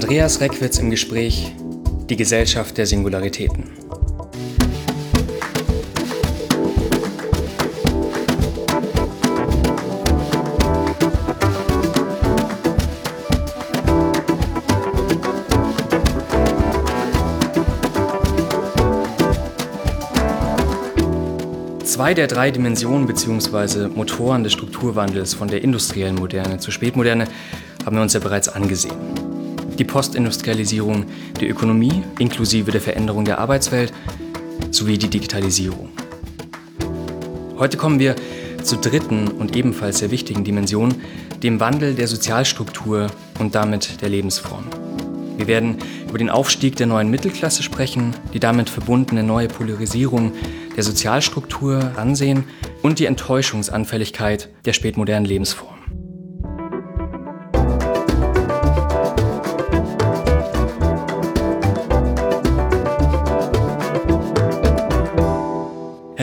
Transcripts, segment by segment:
Andreas Reckwitz im Gespräch Die Gesellschaft der Singularitäten. Zwei der drei Dimensionen bzw. Motoren des Strukturwandels von der industriellen Moderne zur Spätmoderne haben wir uns ja bereits angesehen. Die Postindustrialisierung der Ökonomie inklusive der Veränderung der Arbeitswelt sowie die Digitalisierung. Heute kommen wir zur dritten und ebenfalls sehr wichtigen Dimension, dem Wandel der Sozialstruktur und damit der Lebensform. Wir werden über den Aufstieg der neuen Mittelklasse sprechen, die damit verbundene neue Polarisierung der Sozialstruktur ansehen und die Enttäuschungsanfälligkeit der spätmodernen Lebensform.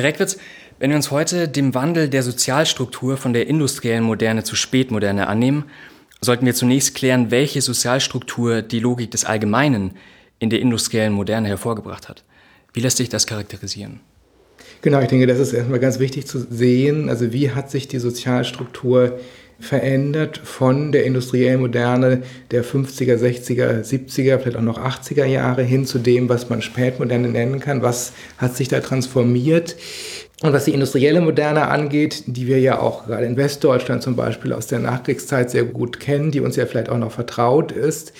Reckwitz, wenn wir uns heute dem Wandel der Sozialstruktur von der industriellen Moderne zur Spätmoderne annehmen, sollten wir zunächst klären, welche Sozialstruktur die Logik des Allgemeinen in der industriellen Moderne hervorgebracht hat. Wie lässt sich das charakterisieren? Genau, ich denke, das ist erstmal ganz wichtig zu sehen. Also wie hat sich die Sozialstruktur verändert von der industriellen Moderne der 50er, 60er, 70er, vielleicht auch noch 80er Jahre hin zu dem, was man Spätmoderne nennen kann. Was hat sich da transformiert? Und was die industrielle Moderne angeht, die wir ja auch gerade in Westdeutschland zum Beispiel aus der Nachkriegszeit sehr gut kennen, die uns ja vielleicht auch noch vertraut ist,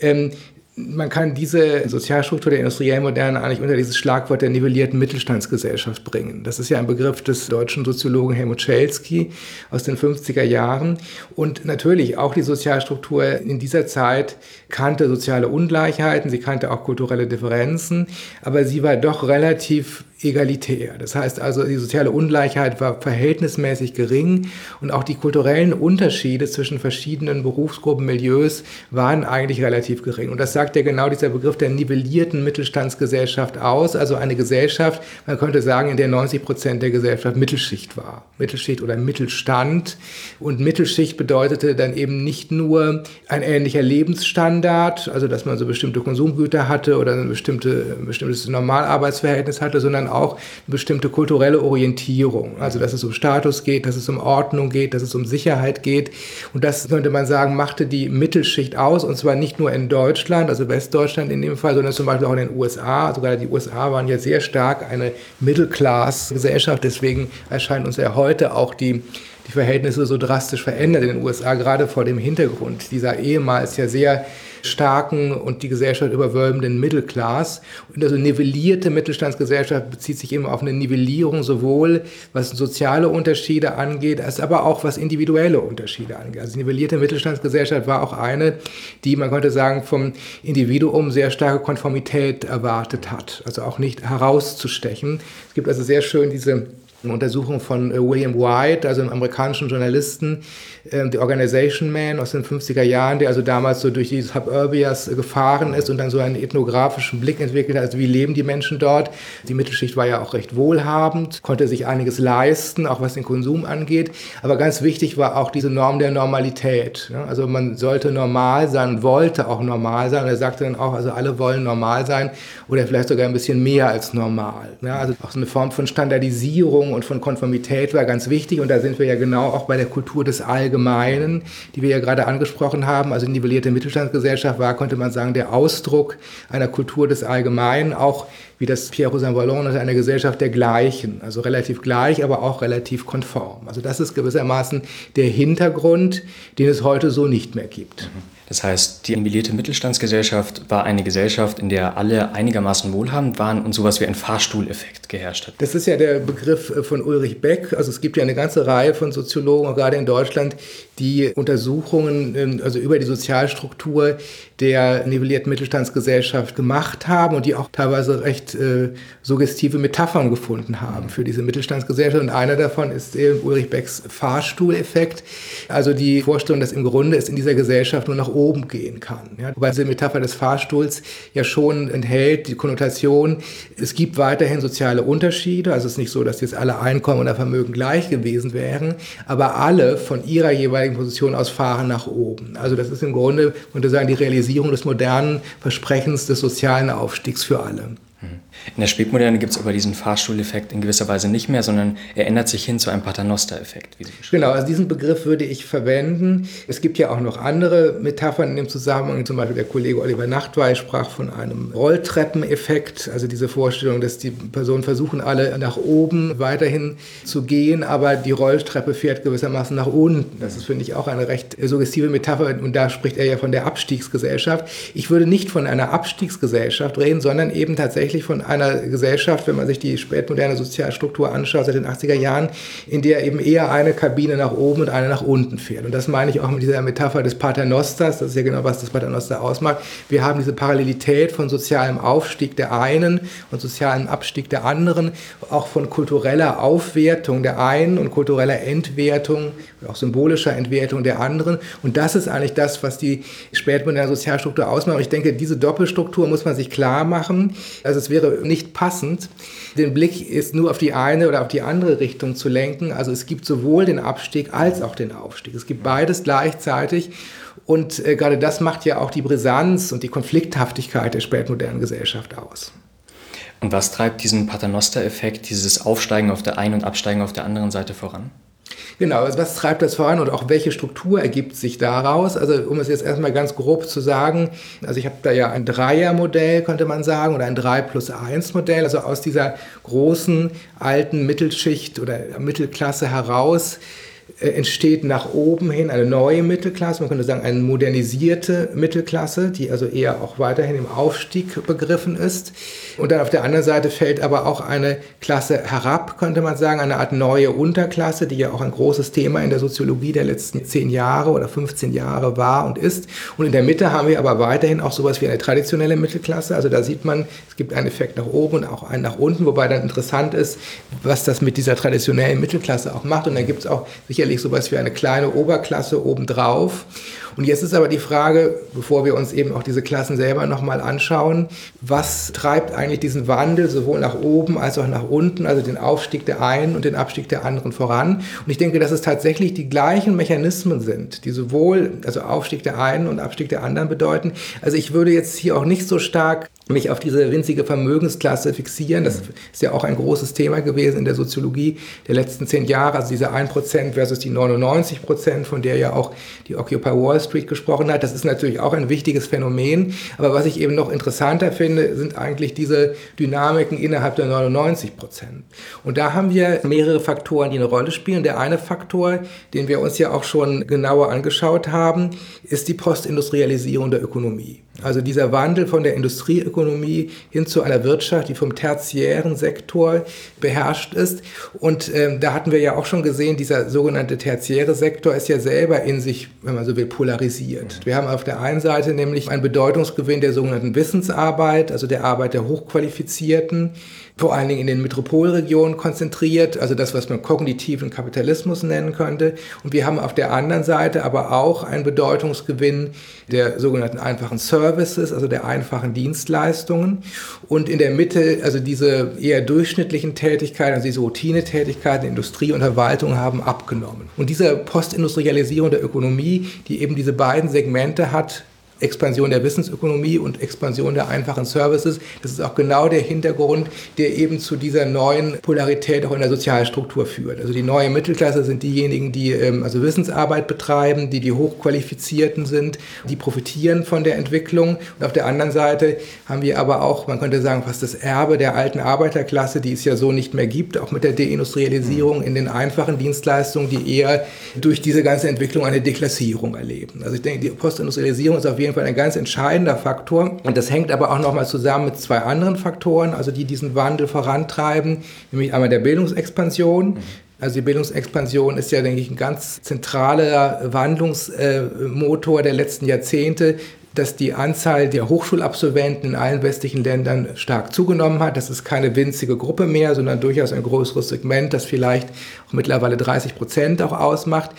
ähm, man kann diese Sozialstruktur der industriellen Moderne eigentlich unter dieses Schlagwort der nivellierten Mittelstandsgesellschaft bringen. Das ist ja ein Begriff des deutschen Soziologen Helmut Schelsky aus den 50er Jahren. Und natürlich auch die Sozialstruktur in dieser Zeit kannte soziale Ungleichheiten, sie kannte auch kulturelle Differenzen, aber sie war doch relativ egalitär. Das heißt also, die soziale Ungleichheit war verhältnismäßig gering und auch die kulturellen Unterschiede zwischen verschiedenen Berufsgruppen, Milieus waren eigentlich relativ gering. Und das sagt ja genau dieser Begriff der nivellierten Mittelstandsgesellschaft aus. Also eine Gesellschaft, man könnte sagen, in der 90 Prozent der Gesellschaft Mittelschicht war. Mittelschicht oder Mittelstand. Und Mittelschicht bedeutete dann eben nicht nur ein ähnlicher Lebensstandard, also dass man so bestimmte Konsumgüter hatte oder ein, bestimmte, ein bestimmtes Normalarbeitsverhältnis hatte, sondern auch eine bestimmte kulturelle Orientierung. Also dass es um Status geht, dass es um Ordnung geht, dass es um Sicherheit geht. Und das könnte man sagen, machte die Mittelschicht aus. Und zwar nicht nur in Deutschland, also Westdeutschland in dem Fall, sondern zum Beispiel auch in den USA. Sogar die USA waren ja sehr stark eine Middle-Class-Gesellschaft. Deswegen erscheint uns ja heute auch die die Verhältnisse so drastisch verändert in den USA, gerade vor dem Hintergrund dieser ehemals ja sehr starken und die Gesellschaft überwölbenden Mittelclass. Und also nivellierte Mittelstandsgesellschaft bezieht sich eben auf eine Nivellierung sowohl was soziale Unterschiede angeht, als aber auch was individuelle Unterschiede angeht. Also nivellierte Mittelstandsgesellschaft war auch eine, die man könnte sagen vom Individuum sehr starke Konformität erwartet hat, also auch nicht herauszustechen. Es gibt also sehr schön diese eine Untersuchung von äh, William White, also einem amerikanischen Journalisten, The Organization Man aus den 50er Jahren, der also damals so durch die Suburbias äh, gefahren ist und dann so einen ethnografischen Blick entwickelt hat, also wie leben die Menschen dort. Die Mittelschicht war ja auch recht wohlhabend, konnte sich einiges leisten, auch was den Konsum angeht. Aber ganz wichtig war auch diese Norm der Normalität. Also man sollte normal sein, wollte auch normal sein. Und er sagte dann auch, also alle wollen normal sein oder vielleicht sogar ein bisschen mehr als normal. Also auch so eine Form von Standardisierung und von Konformität war ganz wichtig und da sind wir ja genau auch bei der Kultur des Allgemeinen, die wir ja gerade angesprochen haben. Also nivellierte Mittelstandsgesellschaft war, konnte man sagen, der Ausdruck einer Kultur des Allgemeinen, auch wie das Pierre Rosan Vallon ist, eine Gesellschaft der Gleichen, also relativ gleich, aber auch relativ konform. Also das ist gewissermaßen der Hintergrund, den es heute so nicht mehr gibt. Das heißt, die nivellierte Mittelstandsgesellschaft war eine Gesellschaft, in der alle einigermaßen wohlhabend waren und sowas wie ein Fahrstuhleffekt geherrscht hat. Das ist ja der Begriff äh, von Ulrich Beck. Also es gibt ja eine ganze Reihe von Soziologen, gerade in Deutschland, die Untersuchungen ähm, also über die Sozialstruktur der nivellierten Mittelstandsgesellschaft gemacht haben und die auch teilweise recht recht äh, suggestive Metaphern gefunden haben für diese Mittelstandsgesellschaft. Und einer davon ist eben Ulrich Becks Fahrstuhleffekt. Also die Vorstellung, dass im Grunde es in dieser Gesellschaft nur nach oben gehen kann. Ja? Wobei diese Metapher des Fahrstuhls ja schon enthält die Konnotation, es gibt weiterhin soziale Unterschiede. Also es ist nicht so, dass jetzt alle Einkommen oder Vermögen gleich gewesen wären, aber alle von ihrer jeweiligen Position aus fahren nach oben. Also das ist im Grunde, könnte sagen, die Realisierung des modernen Versprechens des sozialen Aufstiegs für alle. In der Spätmoderne gibt es aber diesen Fahrstuhleffekt in gewisser Weise nicht mehr, sondern er ändert sich hin zu einem Paternoster-Effekt. Genau, also diesen Begriff würde ich verwenden. Es gibt ja auch noch andere Metaphern in dem Zusammenhang. Zum Beispiel der Kollege Oliver Nachtwey sprach von einem Rolltreppeneffekt, also diese Vorstellung, dass die Personen versuchen, alle nach oben weiterhin zu gehen, aber die Rolltreppe fährt gewissermaßen nach unten. Das ist, finde ich, auch eine recht suggestive Metapher und da spricht er ja von der Abstiegsgesellschaft. Ich würde nicht von einer Abstiegsgesellschaft reden, sondern eben tatsächlich von einer Gesellschaft, wenn man sich die spätmoderne Sozialstruktur anschaut, seit den 80er Jahren, in der eben eher eine Kabine nach oben und eine nach unten fährt. Und das meine ich auch mit dieser Metapher des Paternosters, das ist ja genau, was das Paternoster ausmacht. Wir haben diese Parallelität von sozialem Aufstieg der einen und sozialem Abstieg der anderen, auch von kultureller Aufwertung der einen und kultureller Entwertung, auch symbolischer Entwertung der anderen. Und das ist eigentlich das, was die spätmoderne Sozialstruktur ausmacht. Und ich denke, diese Doppelstruktur muss man sich klar machen. Also es wäre nicht passend, den Blick ist nur auf die eine oder auf die andere Richtung zu lenken. Also es gibt sowohl den Abstieg als auch den Aufstieg. Es gibt beides gleichzeitig. Und äh, gerade das macht ja auch die Brisanz und die Konflikthaftigkeit der spätmodernen Gesellschaft aus. Und was treibt diesen Paternoster-Effekt, dieses Aufsteigen auf der einen und Absteigen auf der anderen Seite voran? Genau, also was treibt das voran und auch welche Struktur ergibt sich daraus? Also um es jetzt erstmal ganz grob zu sagen, also ich habe da ja ein Dreiermodell, könnte man sagen, oder ein 3 plus 1 Modell, also aus dieser großen alten Mittelschicht oder Mittelklasse heraus entsteht nach oben hin eine neue Mittelklasse, man könnte sagen eine modernisierte Mittelklasse, die also eher auch weiterhin im Aufstieg begriffen ist. Und dann auf der anderen Seite fällt aber auch eine Klasse herab, könnte man sagen, eine Art neue Unterklasse, die ja auch ein großes Thema in der Soziologie der letzten zehn Jahre oder 15 Jahre war und ist. Und in der Mitte haben wir aber weiterhin auch sowas wie eine traditionelle Mittelklasse. Also da sieht man, es gibt einen Effekt nach oben und auch einen nach unten, wobei dann interessant ist, was das mit dieser traditionellen Mittelklasse auch macht. Und da gibt es auch sicherlich sowas wie eine kleine Oberklasse obendrauf. Und jetzt ist aber die Frage, bevor wir uns eben auch diese Klassen selber nochmal anschauen, was treibt eigentlich diesen Wandel sowohl nach oben als auch nach unten, also den Aufstieg der einen und den Abstieg der anderen voran? Und ich denke, dass es tatsächlich die gleichen Mechanismen sind, die sowohl also Aufstieg der einen und Abstieg der anderen bedeuten. Also ich würde jetzt hier auch nicht so stark mich auf diese winzige Vermögensklasse fixieren. Das ist ja auch ein großes Thema gewesen in der Soziologie der letzten zehn Jahre. Also diese 1% versus die 99%, von der ja auch die Occupy Wall Street gesprochen hat. Das ist natürlich auch ein wichtiges Phänomen. Aber was ich eben noch interessanter finde, sind eigentlich diese Dynamiken innerhalb der 99%. Und da haben wir mehrere Faktoren, die eine Rolle spielen. Der eine Faktor, den wir uns ja auch schon genauer angeschaut haben, ist die Postindustrialisierung der Ökonomie. Also dieser Wandel von der Industrieökonomie hin zu einer Wirtschaft, die vom tertiären Sektor beherrscht ist. Und ähm, da hatten wir ja auch schon gesehen, dieser sogenannte tertiäre Sektor ist ja selber in sich, wenn man so will, polarisiert. Wir haben auf der einen Seite nämlich einen Bedeutungsgewinn der sogenannten Wissensarbeit, also der Arbeit der Hochqualifizierten, vor allen Dingen in den Metropolregionen konzentriert, also das, was man kognitiven Kapitalismus nennen könnte. Und wir haben auf der anderen Seite aber auch einen Bedeutungsgewinn der sogenannten einfachen Services, also der einfachen Dienstleistungen. Und in der Mitte, also diese eher durchschnittlichen Tätigkeiten, also diese Routinetätigkeiten, Industrie und Verwaltung haben abgenommen. Und diese Postindustrialisierung der Ökonomie, die eben diese beiden Segmente hat, Expansion der Wissensökonomie und Expansion der einfachen Services. Das ist auch genau der Hintergrund, der eben zu dieser neuen Polarität auch in der Sozialstruktur führt. Also die neue Mittelklasse sind diejenigen, die ähm, also Wissensarbeit betreiben, die die Hochqualifizierten sind, die profitieren von der Entwicklung. Und auf der anderen Seite haben wir aber auch, man könnte sagen, fast das Erbe der alten Arbeiterklasse, die es ja so nicht mehr gibt, auch mit der Deindustrialisierung in den einfachen Dienstleistungen, die eher durch diese ganze Entwicklung eine Deklassierung erleben. Also ich denke, die Postindustrialisierung ist auf jeden Fall ein ganz entscheidender Faktor. Und das hängt aber auch nochmal zusammen mit zwei anderen Faktoren, also die diesen Wandel vorantreiben, nämlich einmal der Bildungsexpansion. Also die Bildungsexpansion ist ja, denke ich, ein ganz zentraler Wandlungsmotor der letzten Jahrzehnte dass die Anzahl der Hochschulabsolventen in allen westlichen Ländern stark zugenommen hat. Das ist keine winzige Gruppe mehr, sondern durchaus ein größeres Segment, das vielleicht auch mittlerweile 30 Prozent auch ausmacht.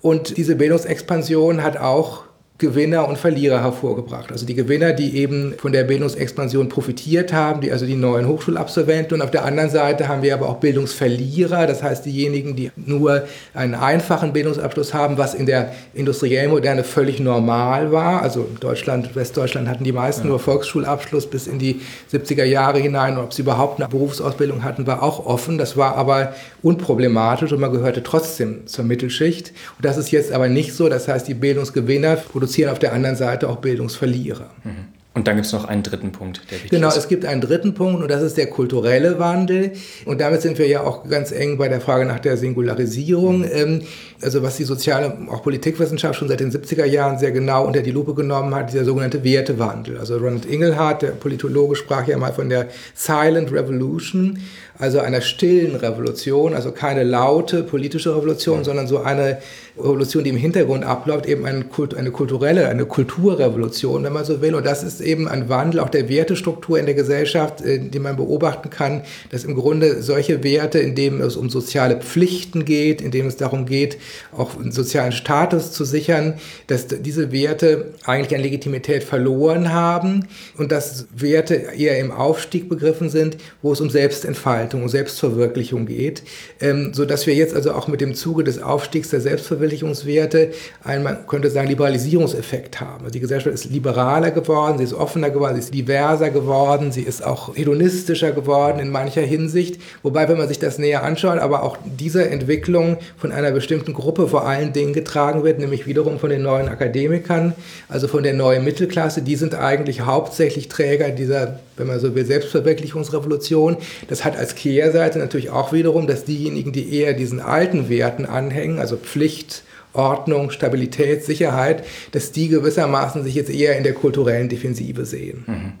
Und diese Bildungsexpansion hat auch Gewinner und Verlierer hervorgebracht. Also die Gewinner, die eben von der Bildungsexpansion profitiert haben, die also die neuen Hochschulabsolventen. Und auf der anderen Seite haben wir aber auch Bildungsverlierer, das heißt diejenigen, die nur einen einfachen Bildungsabschluss haben, was in der industriellen Moderne völlig normal war. Also Deutschland, Westdeutschland hatten die meisten ja. nur Volksschulabschluss bis in die 70er Jahre hinein. Und ob sie überhaupt eine Berufsausbildung hatten, war auch offen. Das war aber unproblematisch und man gehörte trotzdem zur Mittelschicht. Und das ist jetzt aber nicht so. Das heißt, die Bildungsgewinner produzieren produzieren auf der anderen Seite auch Bildungsverlierer. Mhm. Und dann gibt es noch einen dritten Punkt, der wichtig genau, ist. Es gibt einen dritten Punkt und das ist der kulturelle Wandel. Und damit sind wir ja auch ganz eng bei der Frage nach der Singularisierung. Mhm. Also was die soziale, auch Politikwissenschaft schon seit den 70er Jahren sehr genau unter die Lupe genommen hat, dieser sogenannte Wertewandel. Also Ronald Ingelhardt, der Politologe, sprach ja mal von der Silent Revolution also einer stillen Revolution, also keine laute politische Revolution, sondern so eine Revolution, die im Hintergrund abläuft, eben eine, Kult, eine kulturelle, eine Kulturrevolution, wenn man so will. Und das ist eben ein Wandel auch der Wertestruktur in der Gesellschaft, äh, die man beobachten kann, dass im Grunde solche Werte, in denen es um soziale Pflichten geht, in denen es darum geht, auch einen sozialen Status zu sichern, dass diese Werte eigentlich an Legitimität verloren haben und dass Werte eher im Aufstieg begriffen sind, wo es um Selbstentfaltung Selbstentfaltung und Selbstverwirklichung geht, ähm, so dass wir jetzt also auch mit dem Zuge des Aufstiegs der Selbstverwirklichungswerte einen, man könnte sagen, Liberalisierungseffekt haben. Also die Gesellschaft ist liberaler geworden, sie ist offener geworden, sie ist diverser geworden, sie ist auch hedonistischer geworden in mancher Hinsicht. Wobei, wenn man sich das näher anschaut, aber auch diese Entwicklung von einer bestimmten Gruppe vor allen Dingen getragen wird, nämlich wiederum von den neuen Akademikern, also von der neuen Mittelklasse, die sind eigentlich hauptsächlich Träger dieser, wenn man so will, Selbstverwirklichungsrevolution. Das hat als Kehrseite natürlich auch wiederum, dass diejenigen, die eher diesen alten Werten anhängen, also Pflicht, Ordnung, Stabilität, Sicherheit, dass die gewissermaßen sich jetzt eher in der kulturellen Defensive sehen. Mhm.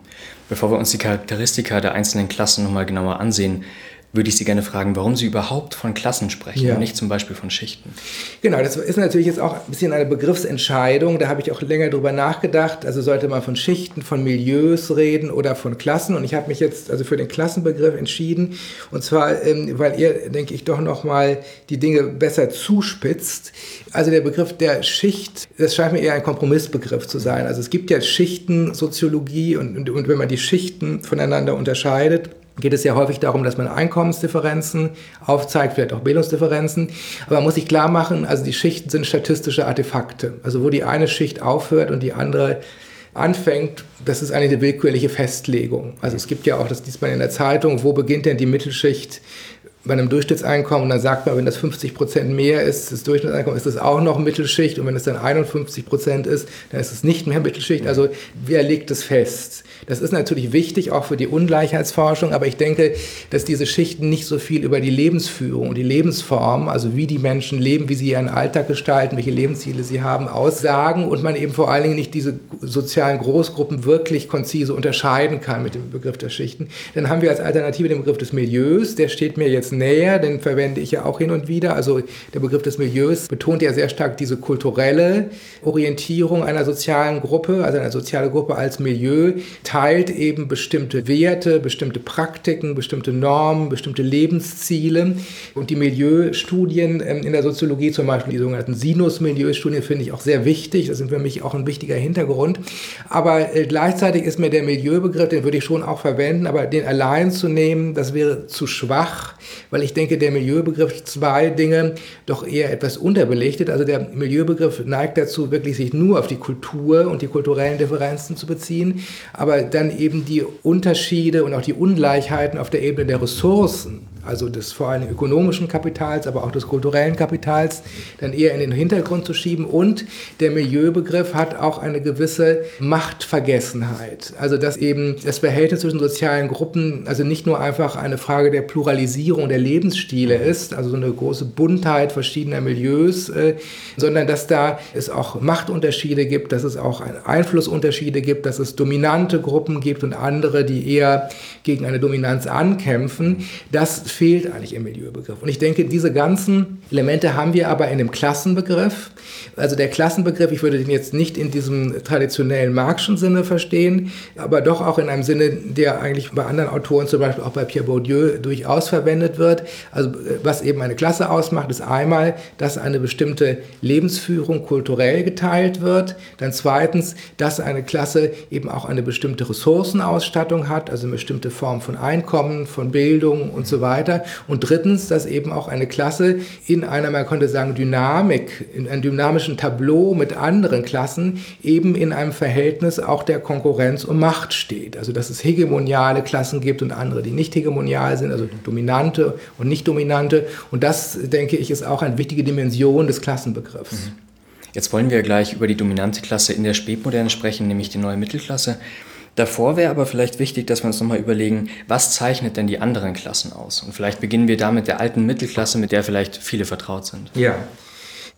Bevor wir uns die Charakteristika der einzelnen Klassen nochmal genauer ansehen, würde ich Sie gerne fragen, warum Sie überhaupt von Klassen sprechen ja. und nicht zum Beispiel von Schichten. Genau, das ist natürlich jetzt auch ein bisschen eine Begriffsentscheidung. Da habe ich auch länger drüber nachgedacht. Also sollte man von Schichten, von Milieus reden oder von Klassen. Und ich habe mich jetzt also für den Klassenbegriff entschieden. Und zwar, ähm, weil ihr, denke ich, doch nochmal die Dinge besser zuspitzt. Also der Begriff der Schicht, das scheint mir eher ein Kompromissbegriff zu sein. Also es gibt ja Schichten, Soziologie und, und, und wenn man die Schichten voneinander unterscheidet, geht es ja häufig darum, dass man Einkommensdifferenzen aufzeigt, vielleicht auch Bildungsdifferenzen. Aber man muss sich klar machen, also die Schichten sind statistische Artefakte. Also wo die eine Schicht aufhört und die andere anfängt, das ist eine willkürliche Festlegung. Also es gibt ja auch, das liest man in der Zeitung, wo beginnt denn die Mittelschicht bei einem Durchschnittseinkommen und dann sagt man, wenn das 50 Prozent mehr ist, das Durchschnittseinkommen, ist das auch noch Mittelschicht und wenn es dann 51 Prozent ist, dann ist es nicht mehr Mittelschicht. Also wer legt es fest? Das ist natürlich wichtig, auch für die Ungleichheitsforschung, aber ich denke, dass diese Schichten nicht so viel über die Lebensführung und die Lebensform, also wie die Menschen leben, wie sie ihren Alltag gestalten, welche Lebensziele sie haben, aussagen und man eben vor allen Dingen nicht diese sozialen Großgruppen wirklich konzise unterscheiden kann mit dem Begriff der Schichten. Dann haben wir als Alternative den Begriff des Milieus, der steht mir jetzt näher, den verwende ich ja auch hin und wieder. Also der Begriff des Milieus betont ja sehr stark diese kulturelle Orientierung einer sozialen Gruppe, also eine soziale Gruppe als Milieu, teilt eben bestimmte Werte, bestimmte Praktiken, bestimmte Normen, bestimmte Lebensziele. Und die Milieustudien ähm, in der Soziologie, zum Beispiel die sogenannten Sinus-Milieustudien, finde ich auch sehr wichtig. Das ist für mich auch ein wichtiger Hintergrund. Aber äh, gleichzeitig ist mir der Milieubegriff, den würde ich schon auch verwenden, aber den allein zu nehmen, das wäre zu schwach, weil ich denke, der Milieubegriff zwei Dinge doch eher etwas unterbelichtet. Also der Milieubegriff neigt dazu, wirklich sich nur auf die Kultur und die kulturellen Differenzen zu beziehen, aber dann eben die Unterschiede und auch die Ungleichheiten auf der Ebene der Ressourcen also des vor allem ökonomischen Kapitals, aber auch des kulturellen Kapitals, dann eher in den Hintergrund zu schieben. Und der Milieubegriff hat auch eine gewisse Machtvergessenheit. Also dass eben das Verhältnis zwischen sozialen Gruppen also nicht nur einfach eine Frage der Pluralisierung der Lebensstile ist, also so eine große Buntheit verschiedener Milieus, äh, sondern dass da es auch Machtunterschiede gibt, dass es auch Einflussunterschiede gibt, dass es dominante Gruppen gibt und andere, die eher gegen eine Dominanz ankämpfen. Das fehlt eigentlich im Milieubegriff. Und ich denke, diese ganzen Elemente haben wir aber in dem Klassenbegriff. Also der Klassenbegriff, ich würde den jetzt nicht in diesem traditionellen Marxischen Sinne verstehen, aber doch auch in einem Sinne, der eigentlich bei anderen Autoren, zum Beispiel auch bei Pierre Bourdieu, durchaus verwendet wird. Also was eben eine Klasse ausmacht, ist einmal, dass eine bestimmte Lebensführung kulturell geteilt wird. Dann zweitens, dass eine Klasse eben auch eine bestimmte Ressourcenausstattung hat, also eine bestimmte Form von Einkommen, von Bildung und so weiter. Und drittens, dass eben auch eine Klasse in einer, man könnte sagen, Dynamik, in einem dynamischen Tableau mit anderen Klassen eben in einem Verhältnis auch der Konkurrenz um Macht steht. Also dass es hegemoniale Klassen gibt und andere, die nicht hegemonial sind, also dominante und nicht dominante. Und das, denke ich, ist auch eine wichtige Dimension des Klassenbegriffs. Mhm. Jetzt wollen wir gleich über die dominante Klasse in der Spätmoderne sprechen, nämlich die neue Mittelklasse. Davor wäre aber vielleicht wichtig, dass wir uns nochmal überlegen, was zeichnet denn die anderen Klassen aus? Und vielleicht beginnen wir da mit der alten Mittelklasse, mit der vielleicht viele vertraut sind. Ja.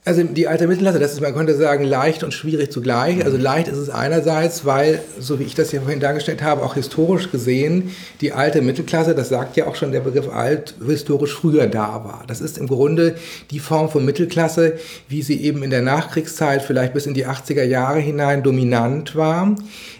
Also die alte Mittelklasse, das ist, man könnte sagen, leicht und schwierig zugleich. Also leicht ist es einerseits, weil, so wie ich das hier vorhin dargestellt habe, auch historisch gesehen, die alte Mittelklasse, das sagt ja auch schon der Begriff alt, historisch früher da war. Das ist im Grunde die Form von Mittelklasse, wie sie eben in der Nachkriegszeit, vielleicht bis in die 80er Jahre hinein dominant war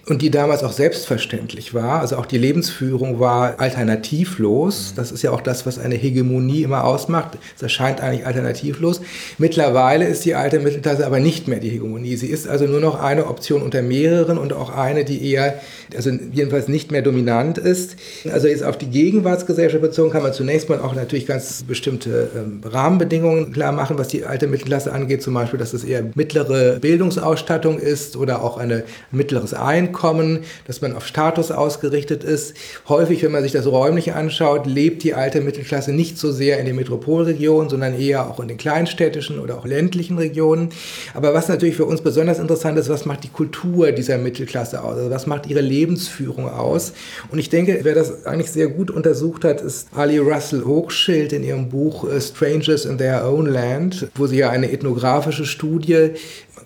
und die damals auch selbstverständlich war. Also auch die Lebensführung war alternativlos. Das ist ja auch das, was eine Hegemonie immer ausmacht. Es erscheint eigentlich alternativlos. Mittlerweile ist die alte Mittelklasse aber nicht mehr die Hegemonie. Sie ist also nur noch eine Option unter mehreren und auch eine, die eher, also jedenfalls nicht mehr dominant ist. Also jetzt auf die Gegenwartsgesellschaft bezogen kann man zunächst mal auch natürlich ganz bestimmte ähm, Rahmenbedingungen klar machen, was die alte Mittelklasse angeht. Zum Beispiel, dass es eher mittlere Bildungsausstattung ist oder auch ein mittleres Einkommen Einkommen, dass man auf Status ausgerichtet ist. Häufig, wenn man sich das räumlich anschaut, lebt die alte Mittelklasse nicht so sehr in den Metropolregionen, sondern eher auch in den kleinstädtischen oder auch ländlichen Regionen. Aber was natürlich für uns besonders interessant ist, was macht die Kultur dieser Mittelklasse aus? Also was macht ihre Lebensführung aus? Und ich denke, wer das eigentlich sehr gut untersucht hat, ist Ali Russell Hochschild in ihrem Buch äh, Strangers in Their Own Land, wo sie ja eine ethnografische Studie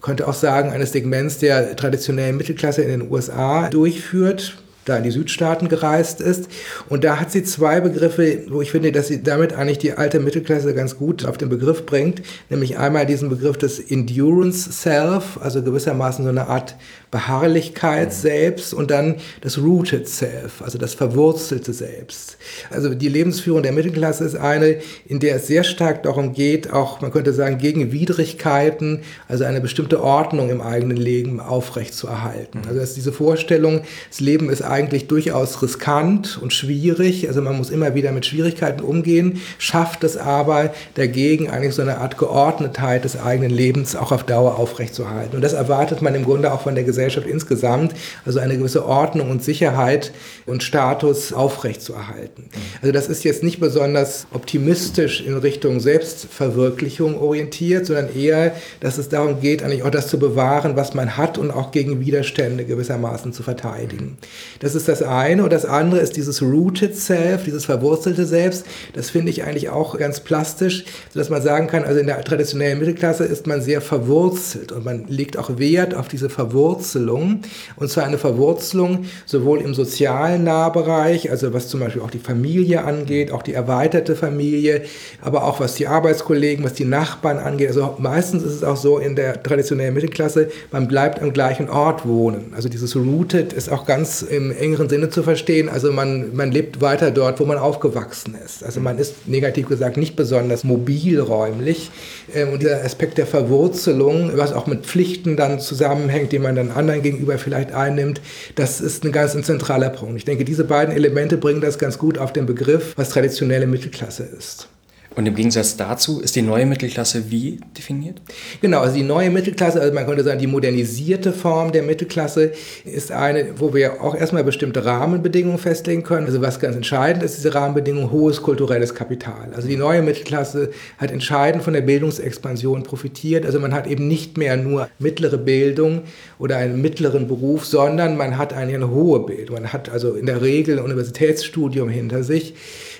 könnte auch sagen, eines Segments der traditionellen Mittelklasse in den USA durchführt da in die Südstaaten gereist ist. Und da hat sie zwei Begriffe, wo ich finde, dass sie damit eigentlich die alte Mittelklasse ganz gut auf den Begriff bringt. Nämlich einmal diesen Begriff des Endurance Self, also gewissermaßen so eine Art Beharrlichkeit selbst und dann das Rooted Self, also das verwurzelte Selbst. Also die Lebensführung der Mittelklasse ist eine, in der es sehr stark darum geht, auch man könnte sagen, gegen Widrigkeiten, also eine bestimmte Ordnung im eigenen Leben aufrechtzuerhalten. Mhm. Also dass diese Vorstellung, das Leben ist eigentlich durchaus riskant und schwierig, also man muss immer wieder mit Schwierigkeiten umgehen, schafft es aber dagegen eigentlich so eine Art Geordnetheit des eigenen Lebens auch auf Dauer aufrechtzuerhalten. Und das erwartet man im Grunde auch von der Gesellschaft Gesellschaft insgesamt, also eine gewisse Ordnung und Sicherheit und Status aufrechtzuerhalten. Also das ist jetzt nicht besonders optimistisch in Richtung Selbstverwirklichung orientiert, sondern eher, dass es darum geht, eigentlich auch das zu bewahren, was man hat und auch gegen Widerstände gewissermaßen zu verteidigen. Das ist das eine. Und das andere ist dieses Rooted Self, dieses verwurzelte Selbst. Das finde ich eigentlich auch ganz plastisch, sodass man sagen kann, also in der traditionellen Mittelklasse ist man sehr verwurzelt und man legt auch Wert auf diese Verwurzelung Verwurzelung. Und zwar eine Verwurzelung sowohl im sozialen Nahbereich, also was zum Beispiel auch die Familie angeht, auch die erweiterte Familie, aber auch was die Arbeitskollegen, was die Nachbarn angeht. Also meistens ist es auch so in der traditionellen Mittelklasse, man bleibt am gleichen Ort wohnen. Also dieses Rooted ist auch ganz im engeren Sinne zu verstehen. Also man, man lebt weiter dort, wo man aufgewachsen ist. Also man ist negativ gesagt nicht besonders mobil räumlich. Ähm, und dieser Aspekt der Verwurzelung, was auch mit Pflichten dann zusammenhängt, die man dann anderen gegenüber vielleicht einnimmt, das ist ein ganz ein zentraler Punkt. Ich denke, diese beiden Elemente bringen das ganz gut auf den Begriff, was traditionelle Mittelklasse ist. Und im Gegensatz dazu ist die neue Mittelklasse wie definiert? Genau, also die neue Mittelklasse, also man könnte sagen, die modernisierte Form der Mittelklasse ist eine, wo wir auch erstmal bestimmte Rahmenbedingungen festlegen können. Also was ganz entscheidend ist, diese Rahmenbedingung, hohes kulturelles Kapital. Also die neue Mittelklasse hat entscheidend von der Bildungsexpansion profitiert. Also man hat eben nicht mehr nur mittlere Bildung oder einen mittleren Beruf, sondern man hat eine, eine hohe Bildung. Man hat also in der Regel ein Universitätsstudium hinter sich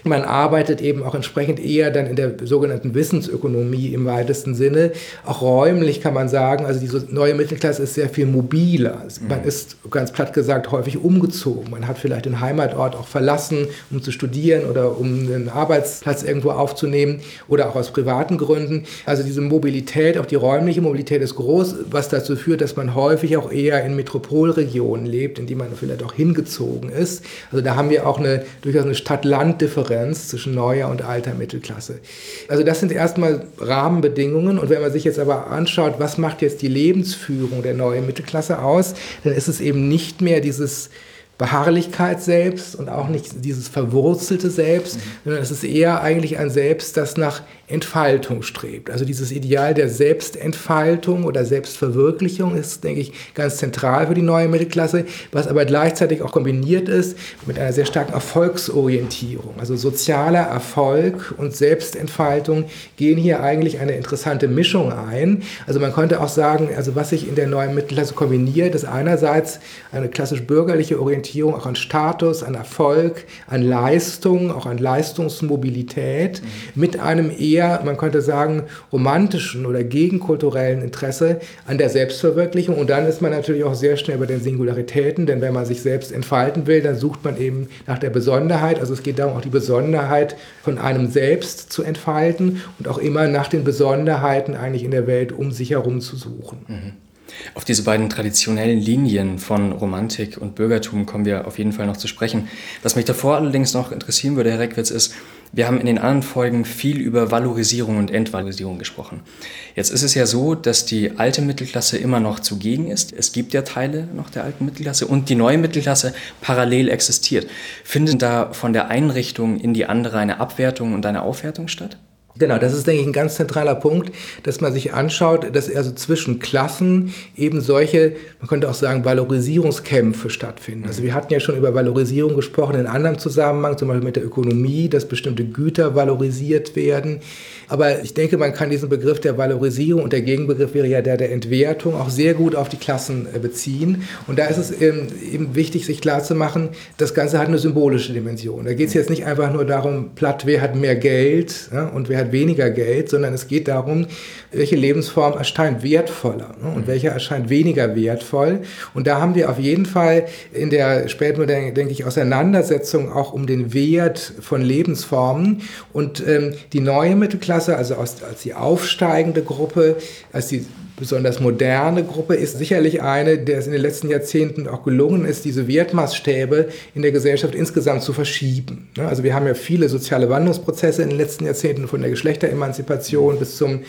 Man arbeitet eben auch entsprechend eher dann in der sogenannten Wissensökonomie im weitesten Sinne. Auch räumlich kann man sagen, also diese neue Mittelklasse ist sehr viel mobiler. Man mhm. ist ganz platt gesagt häufig umgezogen. Man hat vielleicht den Heimatort auch verlassen, um zu studieren oder um einen Arbeitsplatz irgendwo aufzunehmen oder auch aus privaten Gründen. Also diese Mobilität, auch die räumliche Mobilität ist groß, was dazu führt, dass man häufig auch eher in Metropolregionen lebt, in die man vielleicht auch hingezogen ist. Also da haben wir auch eine durchaus eine Stadt-Land-Differenz zwischen neuer und alter Mittelklasse. Also das sind erstmal Rahmenbedingungen und wenn man sich jetzt aber anschaut, was macht jetzt die Lebensführung der neuen Mittelklasse aus, dann ist es eben nicht mehr dieses Beharrlichkeit selbst und auch nicht dieses verwurzelte Selbst, mhm. sondern es ist eher eigentlich ein Selbst, das nach Entfaltung strebt. Also dieses Ideal der Selbstentfaltung oder Selbstverwirklichung ist, denke ich, ganz zentral für die neue Mittelklasse, was aber gleichzeitig auch kombiniert ist mit einer sehr starken Erfolgsorientierung. Also sozialer Erfolg und Selbstentfaltung gehen hier eigentlich eine interessante Mischung ein. Also man könnte auch sagen, also was sich in der neuen Mittelklasse kombiniert, ist einerseits eine klassisch bürgerliche Orientierung auch an Status, an Erfolg, an Leistung, auch an Leistungsmobilität mhm. mit einem eher eher, man könnte sagen, romantischen oder gegenkulturellen Interesse an der Selbstverwirklichung. Und dann ist man natürlich auch sehr schnell bei den Singularitäten, denn wenn man sich selbst entfalten will, dann sucht man eben nach der Besonderheit. Also es geht darum, auch die Besonderheit von einem selbst zu entfalten und auch immer nach den Besonderheiten eigentlich in der Welt um sich herum zu suchen. Mhm. Auf diese beiden traditionellen Linien von Romantik und Bürgertum kommen wir auf jeden Fall noch zu sprechen. Was mich davor allerdings noch interessieren würde, Herr Reckwitz, ist, wir haben in den anderen Folgen viel über Valorisierung und Entvalorisierung gesprochen. Jetzt ist es ja so, dass die alte Mittelklasse immer noch zugegen ist. Es gibt ja Teile noch der alten Mittelklasse und die neue Mittelklasse parallel existiert. Findet da von der Einrichtung in die andere eine Abwertung und eine Aufwertung statt? Genau, das ist, denke ich, ein ganz zentraler Punkt, dass man sich anschaut, dass also zwischen Klassen eben solche, man könnte auch sagen, Valorisierungskämpfe stattfinden. Also wir hatten ja schon über Valorisierung gesprochen in anderem Zusammenhang, zum Beispiel mit der Ökonomie, dass bestimmte Güter valorisiert werden. Aber ich denke, man kann diesen Begriff der Valorisierung und der Gegenbegriff wäre ja der der Entwertung auch sehr gut auf die Klassen äh, beziehen. Und da ist es eben, eben wichtig, sich klarzumachen, das Ganze hat eine symbolische Dimension. Da geht es jetzt nicht einfach nur darum, platt, wer hat mehr Geld ja, und wer hat weniger Geld, sondern es geht darum, welche Lebensform erscheint wertvoller ne, und mhm. welche erscheint weniger wertvoll. Und da haben wir auf jeden Fall in der spätmodernen, denke ich, Auseinandersetzung auch um den Wert von Lebensformen. Und ähm, die neue Mittelklasse, also als, als die aufsteigende Gruppe, als die besonders moderne Gruppe ist sicherlich eine, der es in den letzten Jahrzehnten auch gelungen ist, diese Wertmaßstäbe in der Gesellschaft insgesamt zu verschieben. Ne, also wir haben ja viele soziale Wandlungsprozesse in den letzten Jahrzehnten von der Geschlechteremanzipation bis zum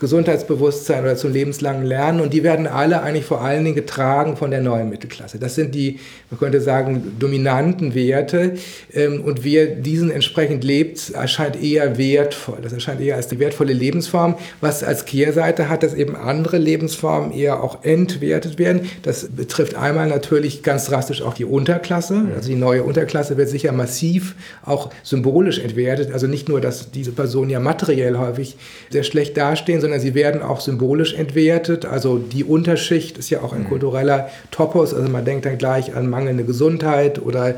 Gesundheitsbewusstsein oder zum lebenslangen Lernen. Und die werden alle eigentlich vor allen Dingen getragen von der neuen Mittelklasse. Das sind die, man könnte sagen, dominanten Werte. Ähm, und wer diesen entsprechend lebt, erscheint eher wertvoll. Das erscheint eher als die wertvolle Lebensform, was als Kehrseite hat, dass eben andere Lebensformen eher auch entwertet werden. Das betrifft einmal natürlich ganz drastisch auch die Unterklasse. Also die neue Unterklasse wird sicher massiv auch symbolisch entwertet. Also nicht nur, dass diese Personen ja materiell häufig sehr schlecht dastehen, sondern sondern sie werden auch symbolisch entwertet. Also die Unterschicht ist ja auch ein mhm. kultureller Topos. Also man denkt dann gleich an mangelnde Gesundheit oder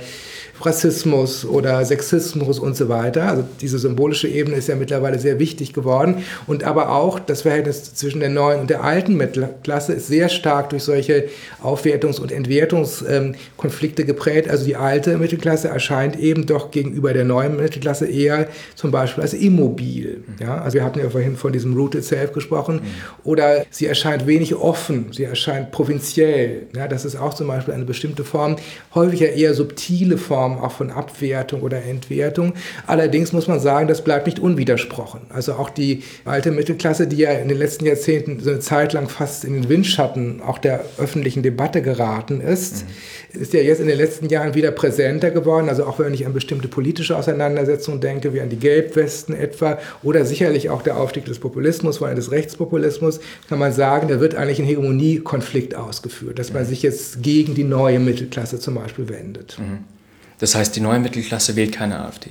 Rassismus oder Sexismus und so weiter. Also diese symbolische Ebene ist ja mittlerweile sehr wichtig geworden. Und aber auch das Verhältnis zwischen der neuen und der alten Mittelklasse ist sehr stark durch solche Aufwertungs- und Entwertungskonflikte geprägt. Also die alte Mittelklasse erscheint eben doch gegenüber der neuen Mittelklasse eher zum Beispiel als immobil. Mhm. Ja? Also wir hatten ja vorhin von diesem Rooted Self 2011 gesprochen. Mhm. Oder sie erscheint wenig offen, sie erscheint provinziell. Ja, das ist auch zum Beispiel eine bestimmte Form, häufig eher subtile Form auch von Abwertung oder Entwertung. Allerdings muss man sagen, das bleibt nicht unwidersprochen. Also auch die alte Mittelklasse, die ja in den letzten Jahrzehnten so eine Zeit lang fast in den Windschatten auch der öffentlichen Debatte geraten ist, mhm. ist ja jetzt in den letzten Jahren wieder präsenter geworden. Also auch wenn ich an bestimmte politische Auseinandersetzungen denke, wie an die Gelbwesten etwa oder sicherlich auch der Aufstieg des Populismus, weil des Rechtspopulismus, kann man sagen, da wird eigentlich ein Hegemoniekonflikt ausgeführt, dass man mhm. sich jetzt gegen die neue Mittelklasse zum Beispiel wendet. Mhm. Das heißt, die neue Mittelklasse wählt keine AfD.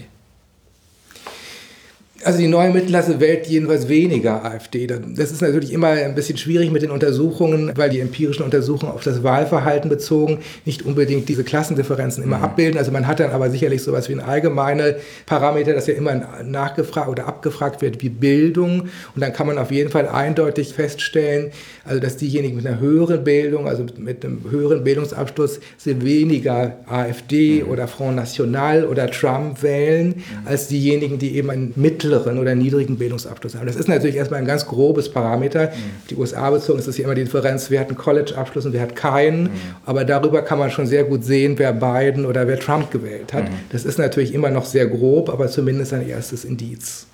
Also die neue Mittelklasse wählt jedenfalls weniger AfD. Das ist natürlich immer ein bisschen schwierig mit den Untersuchungen, weil die empirischen Untersuchungen auf das Wahlverhalten bezogen nicht unbedingt diese Klassendifferenzen immer mhm. abbilden. Also man hat dann aber sicherlich sowas wie ein allgemeine Parameter, das ja immer nachgefragt oder abgefragt wird wie Bildung. Und dann kann man auf jeden Fall eindeutig feststellen, also dass diejenigen mit einer höheren Bildung, also mit einem höheren Bildungsabschluss, sind weniger AfD mhm. oder Front National oder Trump wählen, mhm. als diejenigen, die eben einen mittleren oder niedrigen Bildungsabschluss haben. Das ist natürlich erstmal ein ganz grobes Parameter. Mhm. Die USA bezogen ist das ja immer die Differenz, wer hat einen College-Abschluss und wer hat keinen. Mhm. Aber darüber kann man schon sehr gut sehen, wer Biden oder wer Trump gewählt hat. Mhm. Das ist natürlich immer noch sehr grob, aber zumindest ein erstes Indiz.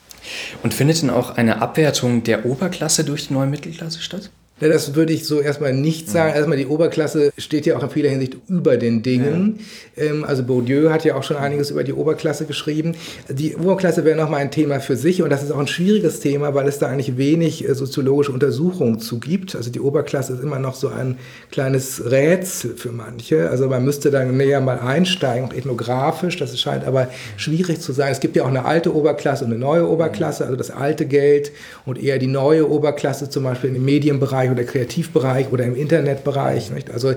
Und findet denn auch eine Abwertung der Oberklasse durch die neue Mittelklasse statt? Ja, das würde ich so erstmal nicht sagen. Mhm. Erstmal die Oberklasse steht ja auch in vieler Hinsicht über den Dingen. Ja. Ähm, also Bourdieu hat ja auch schon einiges über die Oberklasse geschrieben. Die Oberklasse wäre nochmal ein Thema für sich und das ist auch ein schwieriges Thema, weil es da eigentlich wenig äh, soziologische Untersuchungen zu gibt. Also die Oberklasse ist immer noch so ein kleines Rätsel für manche. Also man müsste da näher mal einsteigen, auch ethnografisch. Das scheint aber schwierig zu sein. Es gibt ja auch eine alte Oberklasse und eine neue Oberklasse, also das alte Geld und eher die neue Oberklasse, zum Beispiel im Medienbereich Bereich oder Kreativbereich oder im Internetbereich. Nicht? Also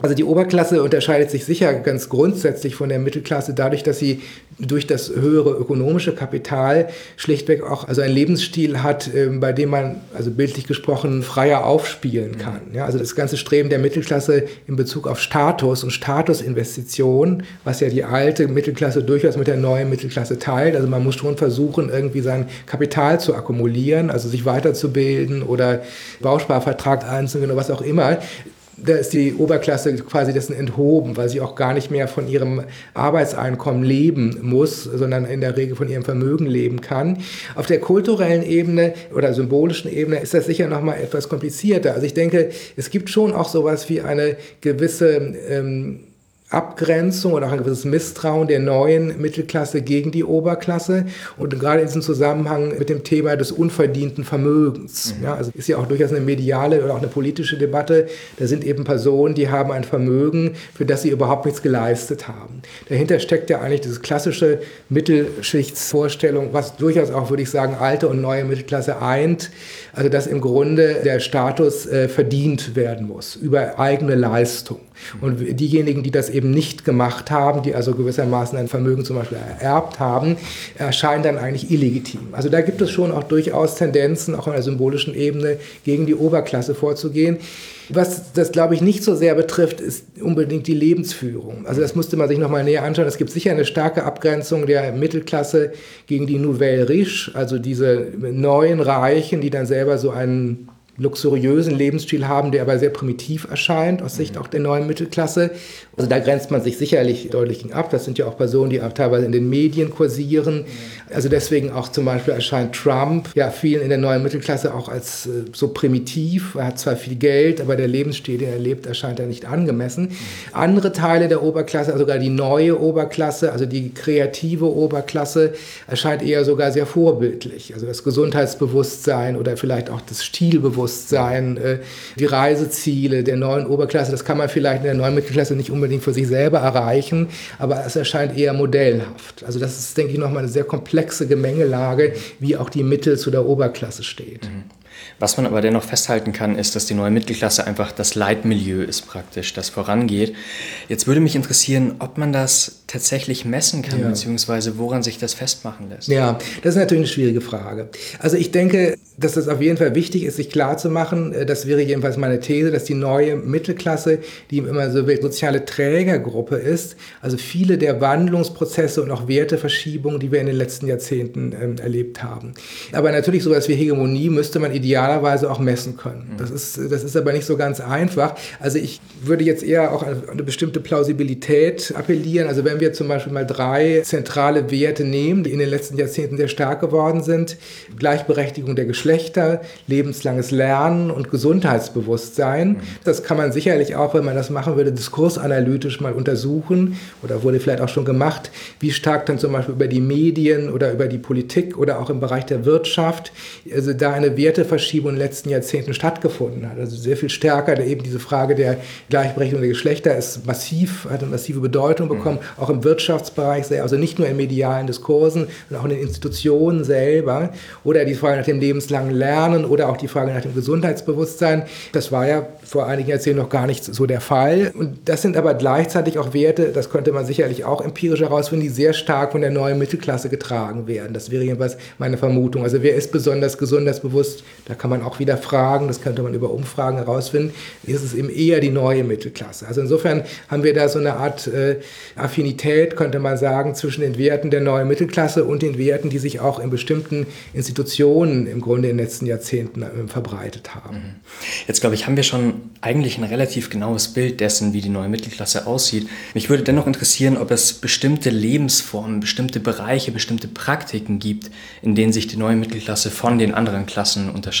also die Oberklasse unterscheidet sich sicher ganz grundsätzlich von der Mittelklasse dadurch, dass sie durch das höhere ökonomische Kapital schlichtweg auch also einen Lebensstil hat, ähm, bei dem man also bildlich gesprochen freier aufspielen kann. Ja, also das ganze Streben der Mittelklasse in Bezug auf Status und Statusinvestition, was ja die alte Mittelklasse durchaus mit der neuen Mittelklasse teilt. Also man muss schon versuchen, irgendwie sein Kapital zu akkumulieren, also sich weiterzubilden oder Bausparvertrag einzugehen oder was auch immer da ist die Oberklasse quasi dessen enthoben, weil sie auch gar nicht mehr von ihrem Arbeitseinkommen leben muss, sondern in der Regel von ihrem Vermögen leben kann. Auf der kulturellen Ebene oder symbolischen Ebene ist das sicher noch mal etwas komplizierter. Also ich denke, es gibt schon auch sowas wie eine gewisse ähm, Abgrenzung oder auch ein gewisses Misstrauen der neuen Mittelklasse gegen die Oberklasse und gerade in diesem Zusammenhang mit dem Thema des unverdienten Vermögens. Mhm. Ja, also ist ja auch durchaus eine mediale oder auch eine politische Debatte. Da sind eben Personen, die haben ein Vermögen, für das sie überhaupt nichts geleistet haben. Dahinter steckt ja eigentlich diese klassische Mittelschichtsvorstellung, was durchaus auch, würde ich sagen, alte und neue Mittelklasse eint. Also dass im Grunde der Status äh, verdient werden muss über eigene Leistung. Und diejenigen, die das eben nicht gemacht haben, die also gewissermaßen ein Vermögen zum Beispiel ererbt haben, erscheinen dann eigentlich illegitim. Also da gibt es schon auch durchaus Tendenzen, auch auf der symbolischen Ebene, gegen die Oberklasse vorzugehen. Was das, glaube ich, nicht so sehr betrifft, ist unbedingt die Lebensführung. Also das musste man sich nochmal näher anschauen. Es gibt sicher eine starke Abgrenzung der Mittelklasse gegen die Nouvelle Riche, also diese neuen Reichen, die dann selber so einen luxuriösen Lebensstil haben, der aber sehr primitiv erscheint aus Sicht auch der neuen Mittelklasse. Also da grenzt man sich sicherlich deutlich ab. Das sind ja auch Personen, die auch teilweise in den Medien kursieren. Also deswegen auch zum Beispiel erscheint Trump ja vielen in der neuen Mittelklasse auch als äh, so primitiv. Er hat zwar viel Geld, aber der Lebensstil, den er lebt, erscheint er nicht angemessen. Andere Teile der Oberklasse, also sogar die neue Oberklasse, also die kreative Oberklasse, erscheint eher sogar sehr vorbildlich. Also das Gesundheitsbewusstsein oder vielleicht auch das Stilbewusstsein, äh, die Reiseziele der neuen Oberklasse, das kann man vielleicht in der neuen Mittelklasse nicht unbedingt für sich selber erreichen, aber es erscheint eher modellhaft. Also das ist, denke ich, nochmal eine sehr komplexe komplexe Gemengelage, wie auch die Mittel zu der Oberklasse steht. Mhm. Was man aber dennoch festhalten kann, ist, dass die neue Mittelklasse einfach das Leitmilieu ist praktisch, das vorangeht. Jetzt würde mich interessieren, ob man das tatsächlich messen kann, ja. beziehungsweise woran sich das festmachen lässt. Ja, das ist natürlich eine schwierige Frage. Also ich denke, dass es auf jeden Fall wichtig ist, sich klarzumachen, äh, das wäre jedenfalls meine These, dass die neue Mittelklasse, die immer so eine soziale Trägergruppe ist, also viele der Wandlungsprozesse und auch Werteverschiebungen, die wir in den letzten Jahrzehnten ähm, erlebt haben. Aber natürlich sowas wie Hegemonie müsste man idealerweise auch messen können. Mhm. Das ist, das ist aber nicht so ganz einfach. Also ich würde jetzt eher auch an eine bestimmte Plausibilität appellieren. Also wenn wir zum Beispiel mal drei zentrale Werte nehmen, die in den letzten Jahrzehnten sehr stark geworden sind, Gleichberechtigung der Geschlechter, lebenslanges Lernen und Gesundheitsbewusstsein. Mhm. Das kann man sicherlich auch, wenn man das machen würde, diskursanalytisch mal untersuchen oder wurde vielleicht auch schon gemacht, wie stark dann zum Beispiel über die Medien oder über die Politik oder auch im Bereich der Wirtschaft, also da eine Werte Rollenverschiebung in den letzten Jahrzehnten stattgefunden hat. Also sehr viel stärker eben diese Frage der Gleichberechtigung der Geschlechter ist massiv, hat eine massive Bedeutung bekommen, mhm. auch im Wirtschaftsbereich, also nicht nur in medialen Diskursen, sondern auch in den Institutionen selber. Oder die Frage nach dem lebenslangen Lernen oder auch die Frage nach dem Gesundheitsbewusstsein. Das war ja vor einigen Jahrzehnten noch gar nicht so der Fall. Und das sind aber gleichzeitig auch Werte, das könnte man sicherlich auch empirisch herausfinden, die sehr stark von der neuen Mittelklasse getragen werden. Das wäre jedenfalls meine Vermutung. Also wer ist besonders gesundheitsbewusst? Da kann man auch wieder fragen, das könnte man über Umfragen herausfinden. Ist es eben eher die neue Mittelklasse. Also insofern haben wir da so eine Art äh, Affinität, könnte man sagen, zwischen den Werten der neuen Mittelklasse und den Werten, die sich auch in bestimmten Institutionen im Grunde in den letzten Jahrzehnten äh, verbreitet haben. Mhm. Jetzt glaube ich, haben wir schon eigentlich ein relativ genaues Bild dessen, wie die neue Mittelklasse aussieht. Mich würde dennoch interessieren, ob es bestimmte Lebensformen, bestimmte Bereiche, bestimmte Praktiken gibt, in denen sich die neue Mittelklasse von den anderen Klassen unterscheidet.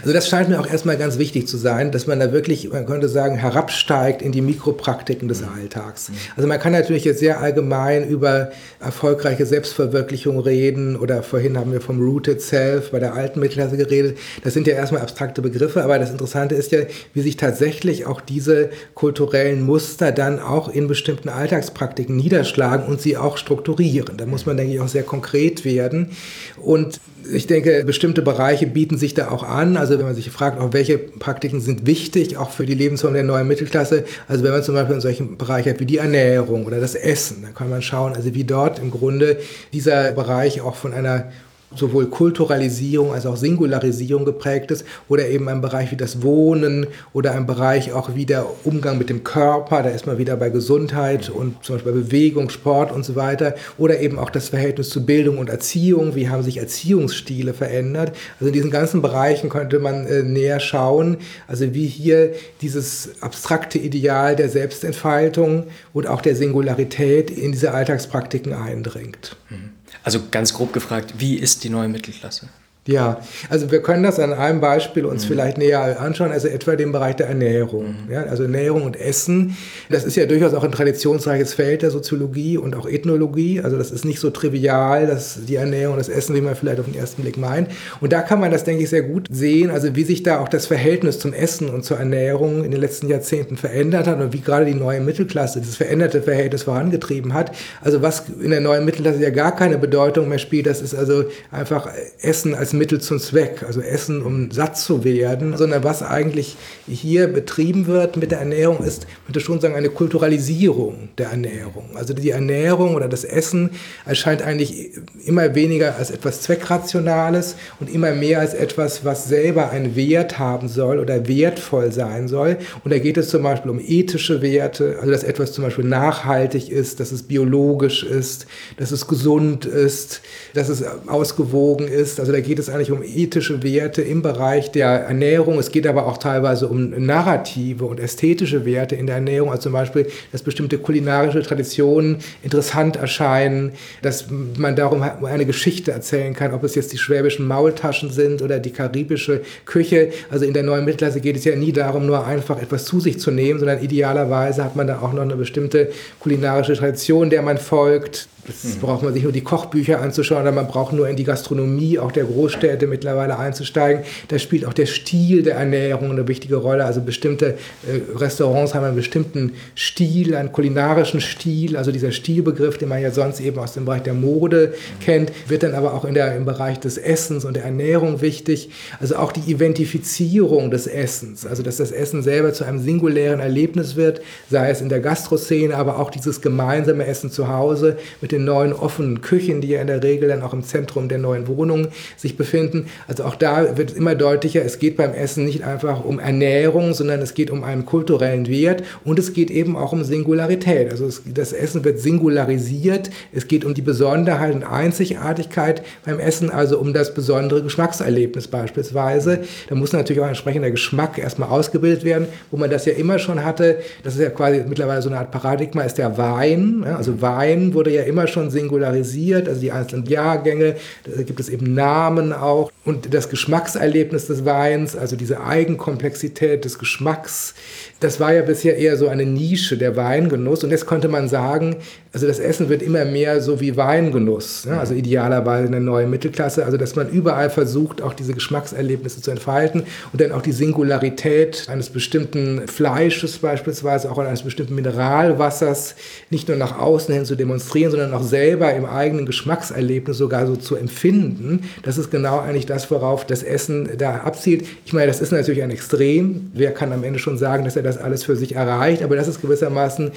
Also das scheint mir auch erstmal ganz wichtig zu sein, dass man da wirklich, man könnte sagen, herabsteigt in die Mikropraktiken des mhm. Alltags. Also man kann natürlich jetzt sehr allgemein über erfolgreiche Selbstverwirklichung reden oder vorhin haben wir vom Rooted Self bei der alten Mittelklasse geredet. Das sind ja erstmal abstrakte Begriffe, aber das Interessante ist ja, wie sich tatsächlich auch diese kulturellen Muster dann auch in bestimmten Alltagspraktiken niederschlagen und sie auch strukturieren. Da muss man, denke ich, auch sehr konkret werden. Und ich denke, bestimmte Bereiche bieten sich da auch an. Also wenn man sich fragt, auch welche Praktiken sind wichtig, auch für die Lebensform der neuen Mittelklasse. Also wenn man zum Beispiel in solchen Bereichen hat wie die Ernährung oder das Essen, dann kann man schauen, also wie dort im Grunde dieser Bereich auch von einer sowohl Kulturalisierung als auch Singularisierung geprägt ist oder eben ein Bereich wie das Wohnen oder ein Bereich auch wie der Umgang mit dem Körper, da ist man wieder bei Gesundheit und zum Beispiel bei Bewegung, Sport und so weiter oder eben auch das Verhältnis zu Bildung und Erziehung, wie haben sich Erziehungsstile verändert. Also in diesen ganzen Bereichen könnte man äh, näher schauen, also wie hier dieses abstrakte Ideal der Selbstentfaltung und auch der Singularität in diese Alltagspraktiken eindringt. Mhm. Also ganz grob gefragt, wie ist die neue Mittelklasse? Ja, also wir können das an einem Beispiel uns mhm. vielleicht näher anschauen, also etwa den Bereich der Ernährung. Mhm. Ja, also Ernährung und Essen, das ist ja durchaus auch ein traditionsreiches Feld der Soziologie und auch Ethnologie. Also das ist nicht so trivial, dass die Ernährung und das Essen, wie man vielleicht auf den ersten Blick meint. Und da kann man das, denke ich, sehr gut sehen, also wie sich da auch das Verhältnis zum Essen und zur Ernährung in den letzten Jahrzehnten verändert hat und wie gerade die neue Mittelklasse dieses veränderte Verhältnis vorangetrieben hat. Also was in der neuen Mittelklasse ja gar keine Bedeutung mehr spielt, das ist also einfach Essen als Mittel zum Zweck, also Essen, um satt zu werden, sondern was eigentlich hier betrieben wird mit der Ernährung, ist, könnte schon sagen, eine Kulturalisierung der Ernährung. Also die Ernährung oder das Essen erscheint eigentlich immer weniger als etwas Zweckrationales und immer mehr als etwas, was selber einen Wert haben soll oder wertvoll sein soll. Und da geht es zum Beispiel um ethische Werte, also dass etwas zum Beispiel nachhaltig ist, dass es biologisch ist, dass es gesund ist, dass es ausgewogen ist. Also da geht es eigentlich um ethische Werte im Bereich der Ernährung. Es geht aber auch teilweise um narrative und ästhetische Werte in der Ernährung, also zum Beispiel, dass bestimmte kulinarische Traditionen interessant erscheinen, dass man darum eine Geschichte erzählen kann, ob es jetzt die schwäbischen Maultaschen sind oder die karibische Küche. Also in der neuen Mittelklasse geht es ja nie darum, nur einfach etwas zu sich zu nehmen, sondern idealerweise hat man da auch noch eine bestimmte kulinarische Tradition, der man folgt. Das mhm. braucht man sich nur die Kochbücher anzuschauen, oder man braucht nur in die Gastronomie auch der Großstädte mittlerweile einzusteigen. Da spielt auch der Stil der Ernährung eine wichtige Rolle. Also bestimmte äh, Restaurants haben einen bestimmten Stil, einen kulinarischen Stil. Also dieser Stilbegriff, den man ja sonst eben aus dem Bereich der Mode kennt, wird dann aber auch in der, im Bereich des Essens und der Ernährung wichtig. Also auch die Identifizierung des Essens, also dass das Essen selber zu einem singulären Erlebnis wird, sei es in der Gastroszene, aber auch dieses gemeinsame Essen zu Hause mit den neuen offenen Küchen, die ja in der Regel dann auch im Zentrum der neuen Wohnungen sich befinden. Also auch da wird immer deutlicher, es geht beim Essen nicht einfach um Ernährung, sondern es geht um einen kulturellen Wert und es geht eben auch um Singularität. Also es, das Essen wird singularisiert, es geht um die Besonderheit und Einzigartigkeit beim Essen, also um das besondere Geschmackserlebnis beispielsweise. Da muss natürlich auch entsprechender Geschmack erstmal ausgebildet werden, wo man das ja immer schon hatte. Das ist ja quasi mittlerweile so eine Art Paradigma, ist der Wein. Also Wein wurde ja immer immer schon singularisiert, also die einzelnen Jahrgänge, da gibt es eben Namen auch und das Geschmackserlebnis des Weins, also diese Eigenkomplexität des Geschmacks, das war ja bisher eher so eine Nische, der Weingenuss. Und jetzt konnte man sagen, also das Essen wird immer mehr so wie Weingenuss, ne? also idealerweise eine neue Mittelklasse, also dass man überall versucht, auch diese Geschmackserlebnisse zu entfalten und dann auch die Singularität eines bestimmten Fleisches beispielsweise, auch eines bestimmten Mineralwassers nicht nur nach außen hin zu demonstrieren, sondern auch selber im eigenen Geschmackserlebnis sogar so zu empfinden. Das ist genau eigentlich das, worauf das Essen da abzielt. Ich meine, das ist natürlich ein Extrem. Wer kann am Ende schon sagen, dass er das alles für sich erreicht? Aber das ist gewissermaßen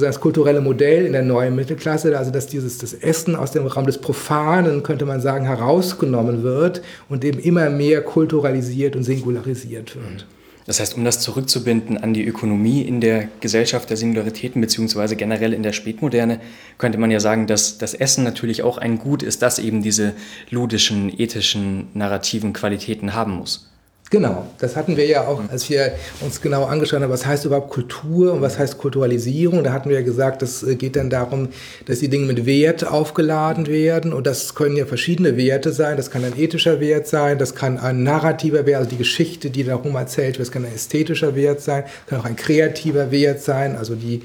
das kulturelle Modell in der neuen Mittelklasse, also dass dieses das Essen aus dem Raum des Profanen, könnte man sagen, herausgenommen wird und eben immer mehr kulturalisiert und singularisiert wird. Das heißt, um das zurückzubinden an die Ökonomie in der Gesellschaft der Singularitäten beziehungsweise generell in der Spätmoderne, könnte man ja sagen, dass das Essen natürlich auch ein Gut ist, das eben diese ludischen, ethischen, narrativen Qualitäten haben muss. Genau, das hatten wir ja auch, als wir uns genau angeschaut haben, was heißt überhaupt Kultur und was heißt Kulturalisierung. Da hatten wir ja gesagt, das äh, geht dann darum, dass die Dinge mit Wert aufgeladen werden und das können ja verschiedene Werte sein. Das kann ein ethischer Wert sein, das kann ein narrativer Wert, also die Geschichte, die darum erzählt wird, das kann ein ästhetischer Wert sein, kann auch ein kreativer Wert sein, also die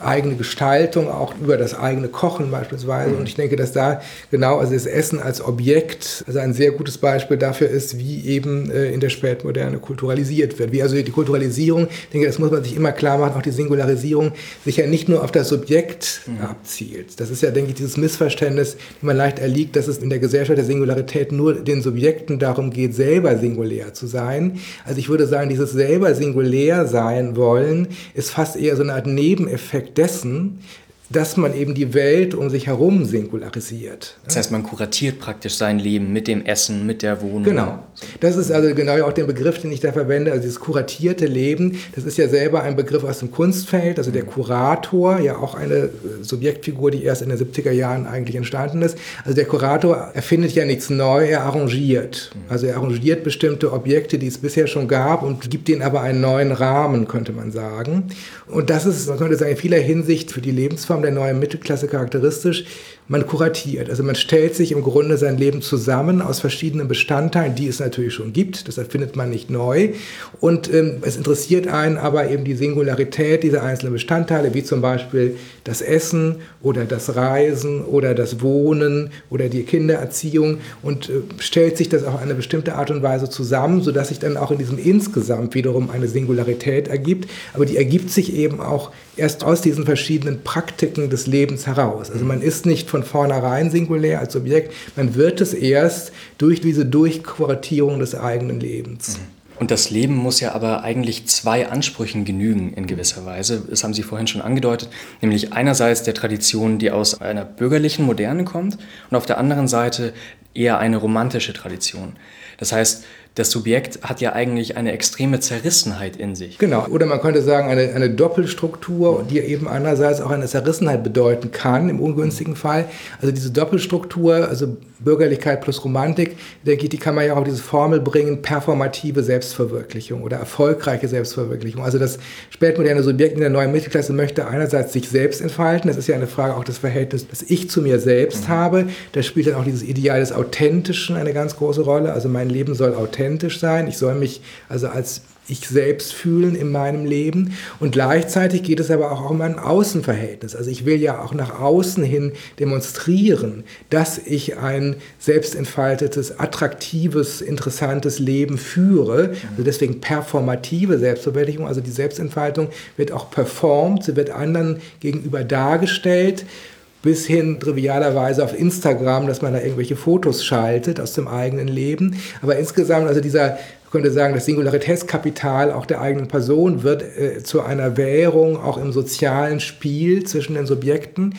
eigene Gestaltung, auch über das eigene Kochen beispielsweise. Und ich denke, dass da genau, also das Essen als Objekt, also ein sehr gutes Beispiel dafür ist, wie eben äh, in der Spätmoderne kulturalisiert wird. Wie also die Kulturalisierung, ich denke, das muss man sich immer klar machen, auch die Singularisierung sich ja nicht nur auf das Subjekt mhm. abzielt. Das ist ja, denke ich, dieses Missverständnis, dem man leicht erliegt, dass es in der Gesellschaft der Singularität nur den Subjekten darum geht, selber singulär zu sein. Also ich würde sagen, dieses selber singulär sein wollen, ist fast eher so eine Art Nebeneffekt dessen, dass man eben die Welt um sich herum singularisiert. Das heißt, man kuratiert praktisch sein Leben mit dem Essen, mit der Wohnung. Genau. Das ist also genau auch der Begriff, den ich da verwende, also dieses kuratierte Leben. Das ist ja selber ein Begriff aus dem Kunstfeld, also der Kurator, ja auch eine Subjektfigur, die erst in den 70er Jahren eigentlich entstanden ist. Also der Kurator erfindet ja nichts neu, er arrangiert. Also er arrangiert bestimmte Objekte, die es bisher schon gab und gibt ihnen aber einen neuen Rahmen, könnte man sagen. Und das ist, man könnte sagen, in vieler Hinsicht für die Lebensform Form der neuen Mittelklasse charakteristisch. Man kuratiert, also man stellt sich im Grunde sein Leben zusammen aus verschiedenen Bestandteilen, die es natürlich schon gibt, das erfindet man nicht neu. Und ähm, es interessiert einen aber eben die Singularität dieser einzelnen Bestandteile, wie zum Beispiel das Essen oder das Reisen oder das Wohnen oder die Kindererziehung und äh, stellt sich das auf eine bestimmte Art und Weise zusammen, sodass sich dann auch in diesem Insgesamt wiederum eine Singularität ergibt. Aber die ergibt sich eben auch erst aus diesen verschiedenen Praktiken des Lebens heraus. Also man ist nicht von vornherein singulär als Subjekt, man wird es erst durch diese Durchkuratierung des eigenen Lebens. Mhm. Und das Leben muss ja aber eigentlich zwei Ansprüchen genügen in gewisser Weise. Das haben Sie vorhin schon angedeutet, nämlich einerseits der Tradition, die aus einer bürgerlichen Moderne kommt und auf der anderen Seite eher eine romantische Tradition. Das heißt, das Subjekt hat ja eigentlich eine extreme Zerrissenheit in sich. Genau, oder man könnte sagen, eine, eine Doppelstruktur, die eben einerseits auch eine Zerrissenheit bedeuten kann, im ungünstigen Fall. Also diese Doppelstruktur, also Bürgerlichkeit plus Romantik, denke ich, die kann man ja auch auf diese Formel bringen, performative Selbstverwirklichung oder erfolgreiche Selbstverwirklichung. Also das spätmoderne Subjekt in der neuen Mittelklasse möchte einerseits sich selbst entfalten, das ist ja eine Frage auch des Verhältnisses, das ich zu mir selbst mhm. habe. Da spielt dann auch dieses Ideal des Authentischen eine ganz große Rolle. Also mein Leben soll authentisch sein. Ich soll mich also als ich selbst fühlen in meinem Leben. Und gleichzeitig geht es aber auch um ein Außenverhältnis. Also ich will ja auch nach außen hin demonstrieren, dass ich ein selbstentfaltetes, attraktives, interessantes Leben führe. Also deswegen performative Selbstverwirklichung. Also die Selbstentfaltung wird auch performt, sie wird anderen gegenüber dargestellt bis hin trivialerweise auf Instagram, dass man da irgendwelche Fotos schaltet aus dem eigenen Leben. Aber insgesamt, also dieser könnte sagen, das Singularitätskapital auch der eigenen Person wird äh, zu einer Währung auch im sozialen Spiel zwischen den Subjekten.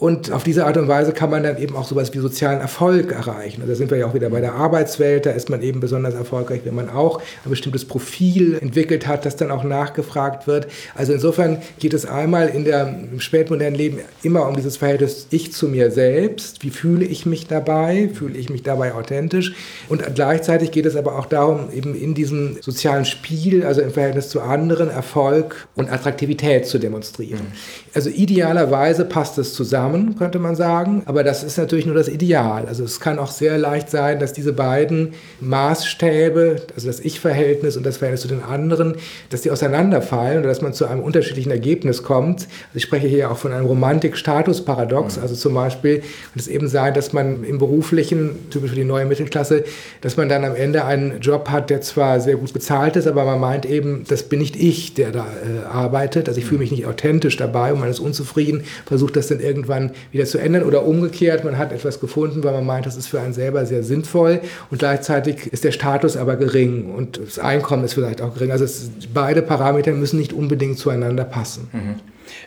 Und auf diese Art und Weise kann man dann eben auch sowas wie sozialen Erfolg erreichen. Und da sind wir ja auch wieder bei der Arbeitswelt. Da ist man eben besonders erfolgreich, wenn man auch ein bestimmtes Profil entwickelt hat, das dann auch nachgefragt wird. Also insofern geht es einmal in der, im spätmodernen Leben immer um dieses Verhältnis ich zu mir selbst. Wie fühle ich mich dabei? Fühle ich mich dabei authentisch? Und gleichzeitig geht es aber auch darum, eben in diesem sozialen Spiel, also im Verhältnis zu anderen, Erfolg und Attraktivität zu demonstrieren. Mhm. Also idealerweise passt es zusammen, könnte man sagen, aber das ist natürlich nur das Ideal. Also es kann auch sehr leicht sein, dass diese beiden Maßstäbe, also das Ich-Verhältnis und das Verhältnis zu den anderen, dass die auseinanderfallen oder dass man zu einem unterschiedlichen Ergebnis kommt. Also ich spreche hier auch von einem Romantik-Status-Paradox, mhm. also zum Beispiel kann es eben sein, dass man im beruflichen, typisch für die neue Mittelklasse, dass man dann am Ende einen Job hat, der zwar sehr gut bezahlt ist, aber man meint eben, das bin nicht ich, der da äh, arbeitet. Also ich fühle mich nicht authentisch dabei und man ist unzufrieden, versucht das dann irgendwann wieder zu ändern oder umgekehrt, man hat etwas gefunden, weil man meint, das ist für einen selber sehr sinnvoll und gleichzeitig ist der Status aber gering und das Einkommen ist vielleicht auch gering. Also es, beide Parameter müssen nicht unbedingt zueinander passen. Mhm.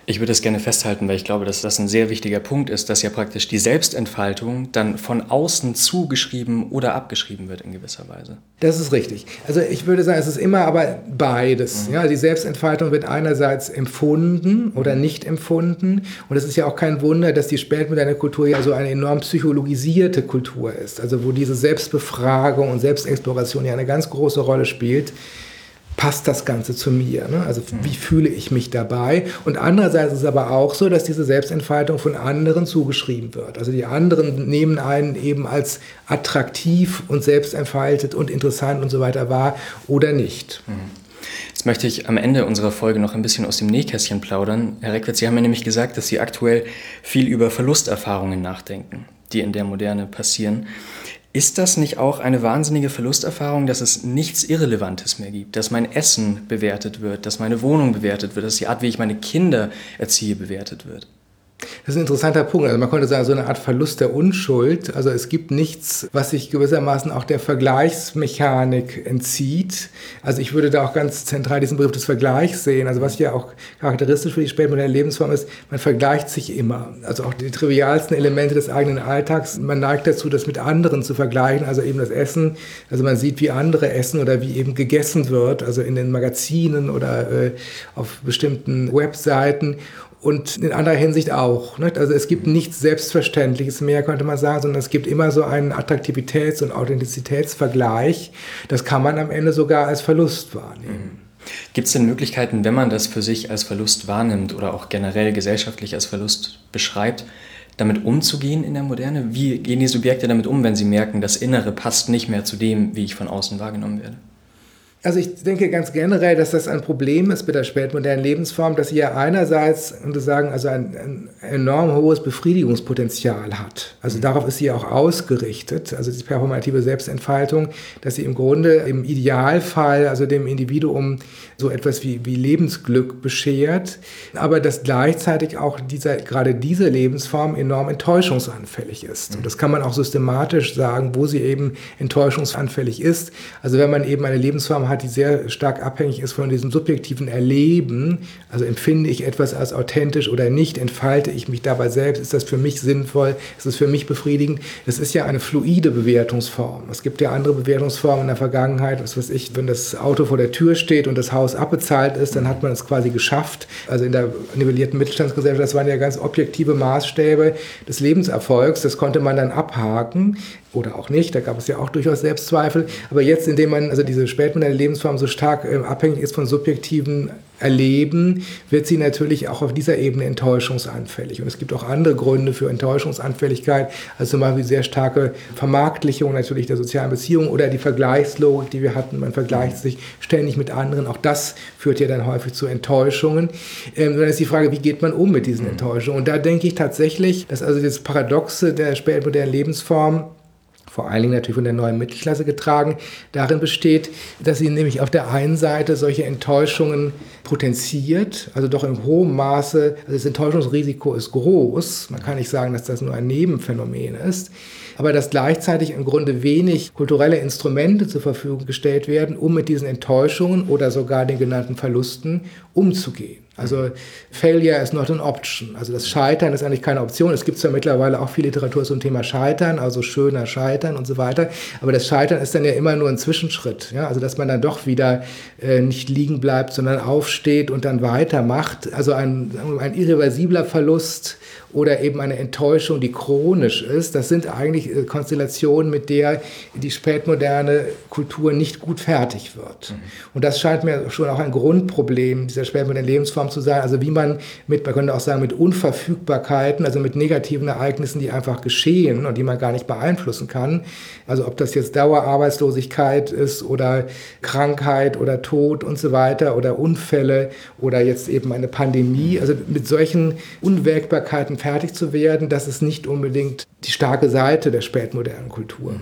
Ich würde es gerne festhalten, weil ich glaube, dass das ein sehr wichtiger Punkt ist, dass ja praktisch die Selbstentfaltung dann von außen zugeschrieben oder abgeschrieben wird in gewisser Weise. Das ist richtig. Also ich würde sagen, es ist immer aber beides. Mhm. Ja, die Selbstentfaltung wird einerseits empfunden oder nicht empfunden. Und es ist ja auch kein Wunder, dass die spätmoderne Kultur ja so eine enorm psychologisierte Kultur ist. Also wo diese Selbstbefragung und Selbstexploration ja eine ganz große Rolle spielt passt das Ganze zu mir? Ne? Also wie fühle ich mich dabei? Und andererseits ist es aber auch so, dass diese Selbstentfaltung von anderen zugeschrieben wird. Also die anderen nehmen einen eben als attraktiv und selbstentfaltet und interessant und so weiter wahr oder nicht. Mhm. Jetzt möchte ich am Ende unserer Folge noch ein bisschen aus dem Nähkästchen plaudern. Herr Reckwitz, Sie haben mir nämlich gesagt, dass Sie aktuell viel über Verlusterfahrungen nachdenken, die in der Moderne passieren. Ist das nicht auch eine wahnsinnige Verlusterfahrung, dass es nichts Irrelevantes mehr gibt, dass mein Essen bewertet wird, dass meine Wohnung bewertet wird, dass die Art, wie ich meine Kinder erziehe, bewertet wird? Das ist ein interessanter Punkt. Also man könnte sagen, so eine Art Verlust der Unschuld. Also es gibt nichts, was sich gewissermaßen auch der Vergleichsmechanik entzieht. Also ich würde da auch ganz zentral diesen Begriff des Vergleichs sehen. Also was ja auch charakteristisch für die spätmoderne Lebensform ist, man vergleicht sich immer. Also auch die trivialsten Elemente des eigenen Alltags. Man neigt dazu, das mit anderen zu vergleichen. Also eben das Essen. Also man sieht, wie andere essen oder wie eben gegessen wird. Also in den Magazinen oder äh, auf bestimmten Webseiten und in anderer Hinsicht auch. Nicht? Also es gibt nichts Selbstverständliches mehr, könnte man sagen, sondern es gibt immer so einen Attraktivitäts- und Authentizitätsvergleich. Das kann man am Ende sogar als Verlust wahrnehmen. Gibt es denn Möglichkeiten, wenn man das für sich als Verlust wahrnimmt oder auch generell gesellschaftlich als Verlust beschreibt, damit umzugehen in der Moderne? Wie gehen die Subjekte damit um, wenn sie merken, das Innere passt nicht mehr zu dem, wie ich von außen wahrgenommen werde? Also ich denke ganz generell, dass das ein Problem ist mit der spätmodernen Lebensform, dass sie ja einerseits, und sagen, also ein, ein, enorm hohes Befriedigungspotenzial hat. Also mhm. darauf ist sie auch ausgerichtet, also die performative Selbstentfaltung, dass sie im Grunde im Idealfall, also dem Individuum so etwas wie, wie Lebensglück beschert, aber dass gleichzeitig auch dieser, gerade diese Lebensform enorm enttäuschungsanfällig ist. Und das kann man auch systematisch sagen, wo sie eben enttäuschungsanfällig ist. Also wenn man eben eine Lebensform hat, die sehr stark abhängig ist von diesem subjektiven Erleben. Also empfinde ich etwas als authentisch oder nicht, entfalte ich mich dabei selbst, ist das für mich sinnvoll, ist es für mich befriedigend. Das ist ja eine fluide Bewertungsform. Es gibt ja andere Bewertungsformen in der Vergangenheit, was weiß ich, wenn das Auto vor der Tür steht und das Haus abbezahlt ist, dann hat man es quasi geschafft. Also in der nivellierten Mittelstandsgesellschaft, das waren ja ganz objektive Maßstäbe des Lebenserfolgs, das konnte man dann abhaken oder auch nicht, da gab es ja auch durchaus Selbstzweifel. Aber jetzt, indem man also diese spätmoderne Lebensform so stark äh, abhängig ist von subjektiven Erleben, wird sie natürlich auch auf dieser Ebene enttäuschungsanfällig. Und es gibt auch andere Gründe für Enttäuschungsanfälligkeit, also zum Beispiel sehr starke Vermarktlichung natürlich der sozialen Beziehungen oder die Vergleichslogik, die wir hatten. Man vergleicht sich ständig mit anderen. Auch das führt ja dann häufig zu Enttäuschungen. Ähm, dann ist die Frage, wie geht man um mit diesen Enttäuschungen? Und da denke ich tatsächlich, dass also das Paradoxe der spätmodernen Lebensform vor allen Dingen natürlich von der neuen Mittelklasse getragen, darin besteht, dass sie nämlich auf der einen Seite solche Enttäuschungen potenziert, also doch in hohem Maße, also das Enttäuschungsrisiko ist groß, man kann nicht sagen, dass das nur ein Nebenphänomen ist, aber dass gleichzeitig im Grunde wenig kulturelle Instrumente zur Verfügung gestellt werden, um mit diesen Enttäuschungen oder sogar den genannten Verlusten umzugehen. Also Failure is not an option. Also das Scheitern ist eigentlich keine Option. Es gibt zwar mittlerweile auch viel Literatur zum Thema Scheitern, also schöner Scheitern und so weiter. Aber das Scheitern ist dann ja immer nur ein Zwischenschritt. Ja? Also dass man dann doch wieder äh, nicht liegen bleibt, sondern aufsteht und dann weitermacht. Also ein, ein irreversibler Verlust oder eben eine Enttäuschung, die chronisch ist. Das sind eigentlich äh, Konstellationen, mit der die spätmoderne Kultur nicht gut fertig wird. Mhm. Und das scheint mir schon auch ein Grundproblem dieser spätmodernen Lebensform zu sein. Also wie man mit, man könnte auch sagen, mit Unverfügbarkeiten, also mit negativen Ereignissen, die einfach geschehen und die man gar nicht beeinflussen kann. Also ob das jetzt Dauerarbeitslosigkeit ist oder Krankheit oder Tod und so weiter oder Unfälle oder jetzt eben eine Pandemie. Also mit solchen Unwägbarkeiten fertig zu werden, das ist nicht unbedingt die starke Seite der spätmodernen Kultur.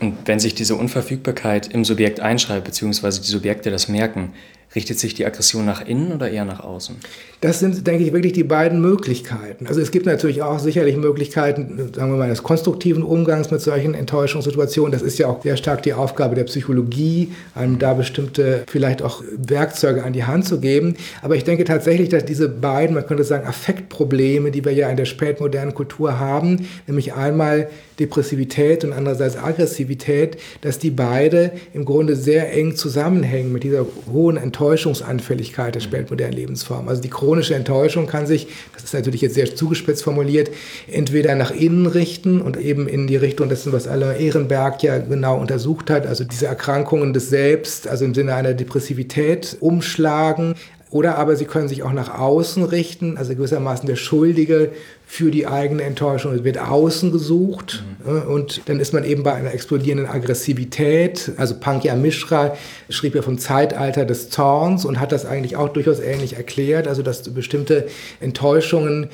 Und wenn sich diese Unverfügbarkeit im Subjekt einschreibt, beziehungsweise die Subjekte das merken, Richtet sich die Aggression nach innen oder eher nach außen? Das sind, denke ich, wirklich die beiden Möglichkeiten. Also es gibt natürlich auch sicherlich Möglichkeiten, sagen wir mal, des konstruktiven Umgangs mit solchen Enttäuschungssituationen. Das ist ja auch sehr stark die Aufgabe der Psychologie, einem da bestimmte vielleicht auch Werkzeuge an die Hand zu geben. Aber ich denke tatsächlich, dass diese beiden, man könnte sagen, Affektprobleme, die wir ja in der spätmodernen Kultur haben, nämlich einmal Depressivität und andererseits Aggressivität, dass die beide im Grunde sehr eng zusammenhängen mit dieser hohen Enttäuschungsanfälligkeit der spätmodernen Lebensform. Also die chronische Enttäuschung kann sich, das ist natürlich jetzt sehr zugespitzt formuliert, entweder nach innen richten und eben in die Richtung dessen, was Alain Ehrenberg ja genau untersucht hat, also diese Erkrankungen des Selbst, also im Sinne einer Depressivität umschlagen, oder aber sie können sich auch nach außen richten, also gewissermaßen der Schuldige für die eigene Enttäuschung es wird außen gesucht. Mhm. Und dann ist man eben bei einer explodierenden Aggressivität. Also Pankya Mishra schrieb ja vom Zeitalter des Zorns und hat das eigentlich auch durchaus ähnlich erklärt. Also dass bestimmte Enttäuschungen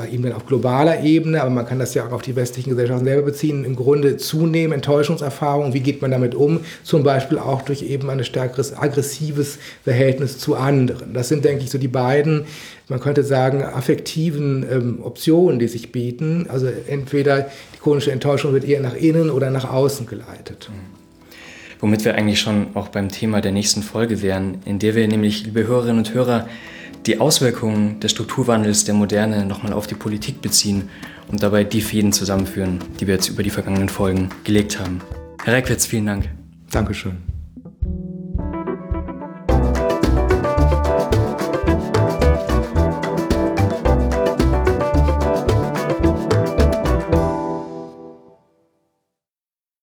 bei ihm dann auf globaler Ebene, aber man kann das ja auch auf die westlichen Gesellschaften selber beziehen, im Grunde zunehmen, Enttäuschungserfahrungen, wie geht man damit um, zum Beispiel auch durch eben ein stärkeres aggressives Verhältnis zu anderen. Das sind, denke ich, so die beiden, man könnte sagen, affektiven ähm, Optionen, die sich bieten. Also entweder die chronische Enttäuschung wird eher nach innen oder nach außen geleitet. Womit wir eigentlich schon auch beim Thema der nächsten Folge wären, in der wir nämlich, liebe Hörerinnen und Hörer, die Auswirkungen des Strukturwandels der Moderne nochmal auf die Politik beziehen und dabei die Fäden zusammenführen, die wir jetzt über die vergangenen Folgen gelegt haben. Herr Reckwitz, vielen Dank. Dankeschön.